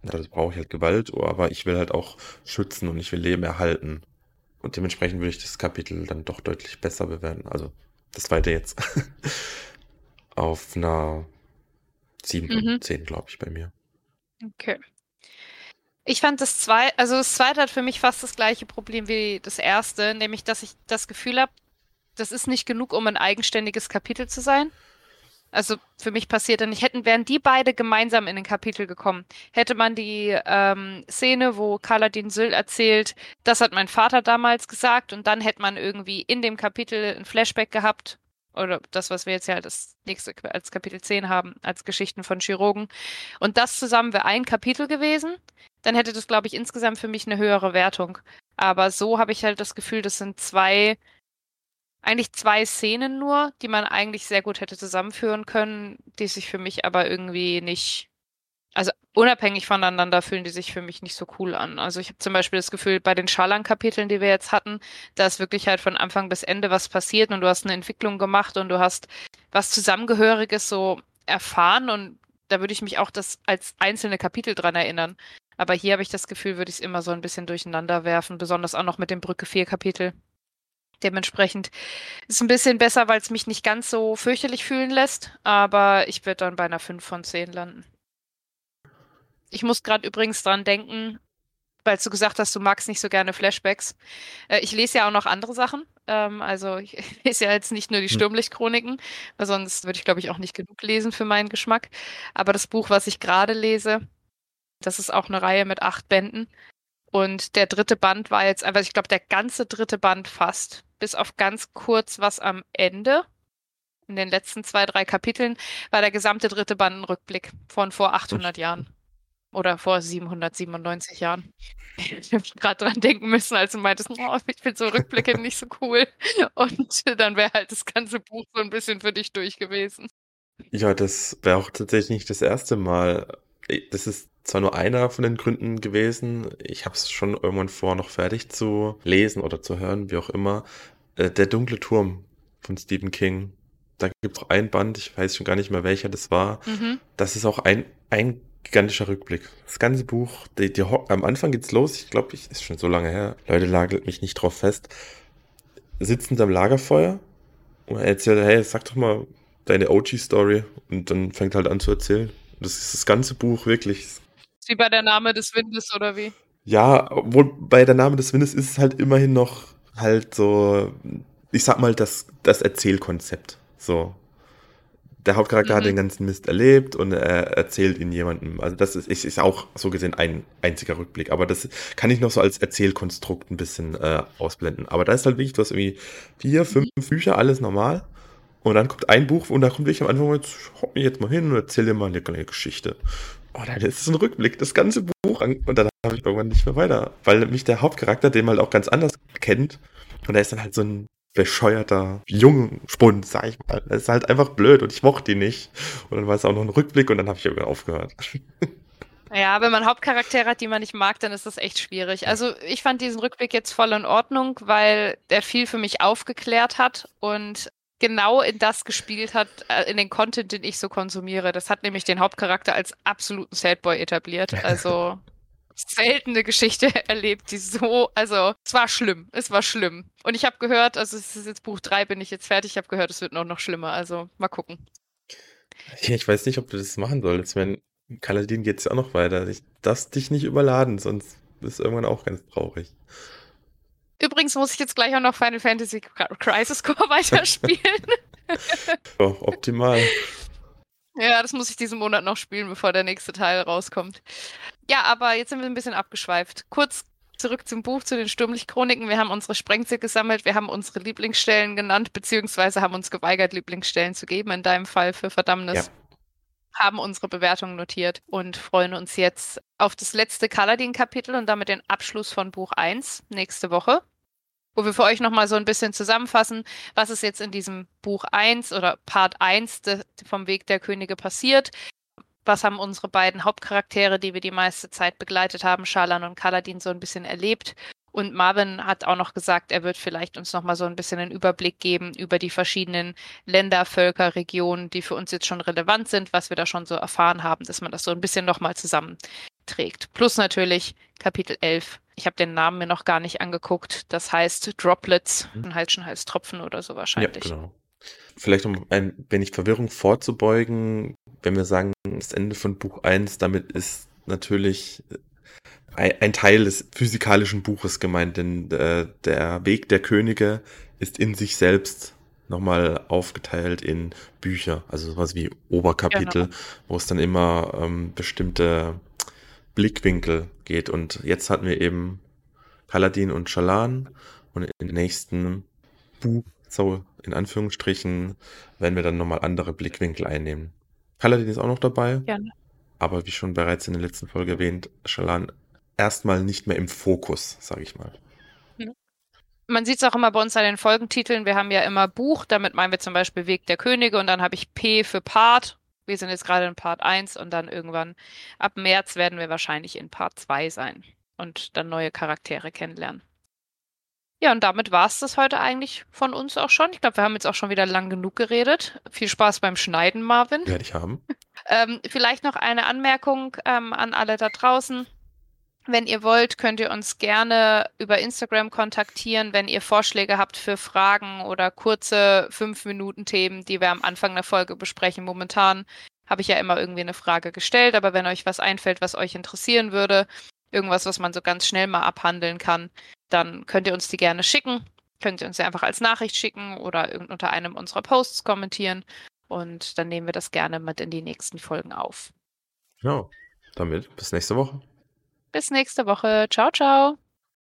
ja, das brauche ich halt Gewalt, aber ich will halt auch schützen und ich will Leben erhalten. Und dementsprechend würde ich das Kapitel dann doch deutlich besser bewerten. Also das zweite jetzt. Auf einer 7 von Mhm. 10, glaube ich, bei mir. Okay. Ich fand das zweite, also das zweite hat für mich fast das gleiche Problem wie das erste, nämlich dass ich das Gefühl habe, das ist nicht genug, um ein eigenständiges Kapitel zu sein. Also für mich passiert dann nicht, hätten, wären die beide gemeinsam in ein Kapitel gekommen, hätte man die ähm, Szene, wo Kaladin Syl erzählt, das hat mein Vater damals gesagt, und dann hätte man irgendwie in dem Kapitel ein Flashback gehabt, oder das, was wir jetzt ja als nächste als Kapitel 10 haben, als Geschichten von Chirurgen. Und das zusammen wäre ein Kapitel gewesen, dann hätte das, glaube ich, insgesamt für mich eine höhere Wertung. Aber so habe ich halt das Gefühl, das sind zwei eigentlich zwei Szenen nur, die man eigentlich sehr gut hätte zusammenführen können, die sich für mich aber irgendwie nicht, also unabhängig voneinander fühlen die sich für mich nicht so cool an. Also ich habe zum Beispiel das Gefühl, bei den Schallan-Kapiteln, die wir jetzt hatten, da ist wirklich halt von Anfang bis Ende was passiert und du hast eine Entwicklung gemacht und du hast was Zusammengehöriges so erfahren und da würde ich mich auch das als einzelne Kapitel dran erinnern. Aber hier habe ich das Gefühl, würde ich es immer so ein bisschen durcheinander werfen, besonders auch noch mit dem Brücke 4 Kapitel. Dementsprechend ist ein bisschen besser, weil es mich nicht ganz so fürchterlich fühlen lässt, aber ich würde dann bei einer 5 von 10 landen. Ich muss gerade übrigens dran denken, weil du gesagt hast, du magst nicht so gerne Flashbacks. Äh, ich lese ja auch noch andere Sachen. Ähm, also ich lese ja jetzt nicht nur die Hm. Sturmlichtchroniken, weil sonst würde ich, glaube ich, auch nicht genug lesen für meinen Geschmack. Aber das Buch, was ich gerade lese, das ist auch eine Reihe mit acht Bänden. Und der dritte Band war jetzt einfach, ich glaube, der ganze dritte Band fast, bis auf ganz kurz was am Ende, in den letzten zwei, drei Kapiteln, war der gesamte dritte Band ein Rückblick von vor 800 Jahren. Oder vor 797 Jahren. Ich habe gerade dran denken müssen, als du meintest, oh, ich finde so Rückblicke nicht so cool. Und dann wäre halt das ganze Buch so ein bisschen für dich durch gewesen. Ja, das wäre auch tatsächlich nicht das erste Mal. Das ist zwar nur einer von den Gründen gewesen. Ich habe es schon irgendwann vor, noch fertig zu lesen oder zu hören, wie auch immer. Äh, Der dunkle Turm von Stephen King. Da gibt es auch ein Band, ich weiß schon gar nicht mehr welcher das war. Mhm. Das ist auch ein, ein gigantischer Rückblick. Das ganze Buch, die, die, am Anfang geht's los, ich glaube, ich ist schon so lange her. Leute, lagelt mich nicht drauf fest. Sitzend am Lagerfeuer und er erzählt, hey, sag doch mal deine OG-Story und dann fängt halt an zu erzählen. Das ist das ganze Buch wirklich. Wie bei der Name des Windes oder wie? Ja, obwohl bei der Name des Windes ist es halt immerhin noch halt so, ich sag mal, das, das Erzählkonzept. So. Der Hauptcharakter hat Mhm. den ganzen Mist erlebt und er erzählt ihn jemandem. Also das ist, ist, ist auch so gesehen ein einziger Rückblick. Aber das kann ich noch so als Erzählkonstrukt ein bisschen äh, ausblenden. Aber da ist halt wichtig, du hast irgendwie vier, fünf Bücher, alles normal. Und dann kommt ein Buch und da kommt wirklich am Anfang, jetzt hock mich jetzt mal hin und erzähl dir mal eine kleine Geschichte. Oh, dann ist es ein Rückblick, das ganze Buch. Und dann habe ich irgendwann nicht mehr weiter. Weil mich der Hauptcharakter, den man halt auch ganz anders kennt, und er ist dann halt so ein bescheuerter Jungspund, sag ich mal. Das ist halt einfach blöd und ich mochte ihn nicht. Und dann war es auch noch ein Rückblick und dann habe ich irgendwann aufgehört. Ja, wenn man Hauptcharaktere hat, die man nicht mag, dann ist das echt schwierig. Also ich fand diesen Rückblick jetzt voll in Ordnung, weil der viel für mich aufgeklärt hat und genau in das gespielt hat, äh, in den Content, den ich so konsumiere. Das hat nämlich den Hauptcharakter als absoluten Sadboy etabliert. Also seltene Geschichte erlebt, die so, also es war schlimm, es war schlimm. Und ich habe gehört, also es ist jetzt Buch 3, bin ich jetzt fertig, ich habe gehört, es wird noch, noch schlimmer. Also mal gucken. Ja, ich weiß nicht, ob du das machen solltest. Wenn Kaladin geht es ja auch noch weiter. Ich darfst dich nicht überladen, sonst bist du irgendwann auch ganz traurig. Übrigens muss ich jetzt gleich auch noch Final Fantasy Crisis Core weiterspielen. ja, optimal. Ja, das muss ich diesen Monat noch spielen, bevor der nächste Teil rauskommt. Ja, aber jetzt sind wir ein bisschen abgeschweift. Kurz zurück zum Buch, zu den Sturmlichtchroniken. Wir haben unsere Sprengziel gesammelt, wir haben unsere Lieblingsstellen genannt, beziehungsweise haben uns geweigert, Lieblingsstellen zu geben, in deinem Fall für Verdammnis. Ja. Haben unsere Bewertungen notiert und freuen uns jetzt auf das letzte Kaladin-Kapitel und damit den Abschluss von Buch 1 nächste Woche wo wir für euch nochmal so ein bisschen zusammenfassen, was ist jetzt in diesem Buch 1 oder Part 1 de, vom Weg der Könige passiert. Was haben unsere beiden Hauptcharaktere, die wir die meiste Zeit begleitet haben, Shalan und Kaladin, so ein bisschen erlebt? Und Marvin hat auch noch gesagt, er wird vielleicht uns nochmal so ein bisschen einen Überblick geben über die verschiedenen Länder, Völker, Regionen, die für uns jetzt schon relevant sind, was wir da schon so erfahren haben, dass man das so ein bisschen nochmal zusammenträgt. Plus natürlich Kapitel 11 ich habe den Namen mir noch gar nicht angeguckt. Das heißt Droplets, mhm. halt schon heißt Tropfen oder so wahrscheinlich. Ja, genau. Vielleicht um ein wenig Verwirrung vorzubeugen, wenn wir sagen, das Ende von Buch 1, damit ist natürlich ein Teil des physikalischen Buches gemeint, denn äh, der Weg der Könige ist in sich selbst nochmal aufgeteilt in Bücher, also sowas wie Oberkapitel, genau. wo es dann immer ähm, bestimmte Blickwinkel geht. Und jetzt hatten wir eben Paladin und Shalan und im nächsten Buch, so in Anführungsstrichen, werden wir dann nochmal andere Blickwinkel einnehmen. Paladin ist auch noch dabei. Gerne. Aber wie schon bereits in der letzten Folge erwähnt, Shalan erstmal nicht mehr im Fokus, sage ich mal. Mhm. Man sieht es auch immer bei uns an den Folgentiteln. Wir haben ja immer Buch, damit meinen wir zum Beispiel Weg der Könige und dann habe ich P für Part wir sind jetzt gerade in Part 1 und dann irgendwann ab März werden wir wahrscheinlich in Part 2 sein und dann neue Charaktere kennenlernen. Ja, und damit war es das heute eigentlich von uns auch schon. Ich glaube, wir haben jetzt auch schon wieder lang genug geredet. Viel Spaß beim Schneiden, Marvin. Werde ich haben. ähm, vielleicht noch eine Anmerkung ähm, an alle da draußen. Wenn ihr wollt, könnt ihr uns gerne über Instagram kontaktieren, wenn ihr Vorschläge habt für Fragen oder kurze 5-Minuten-Themen, die wir am Anfang der Folge besprechen. Momentan habe ich ja immer irgendwie eine Frage gestellt, aber wenn euch was einfällt, was euch interessieren würde, irgendwas, was man so ganz schnell mal abhandeln kann, dann könnt ihr uns die gerne schicken. Könnt ihr uns ja einfach als Nachricht schicken oder unter einem unserer Posts kommentieren und dann nehmen wir das gerne mit in die nächsten Folgen auf. Genau. Damit bis nächste Woche. Bis nächste Woche. Ciao, ciao.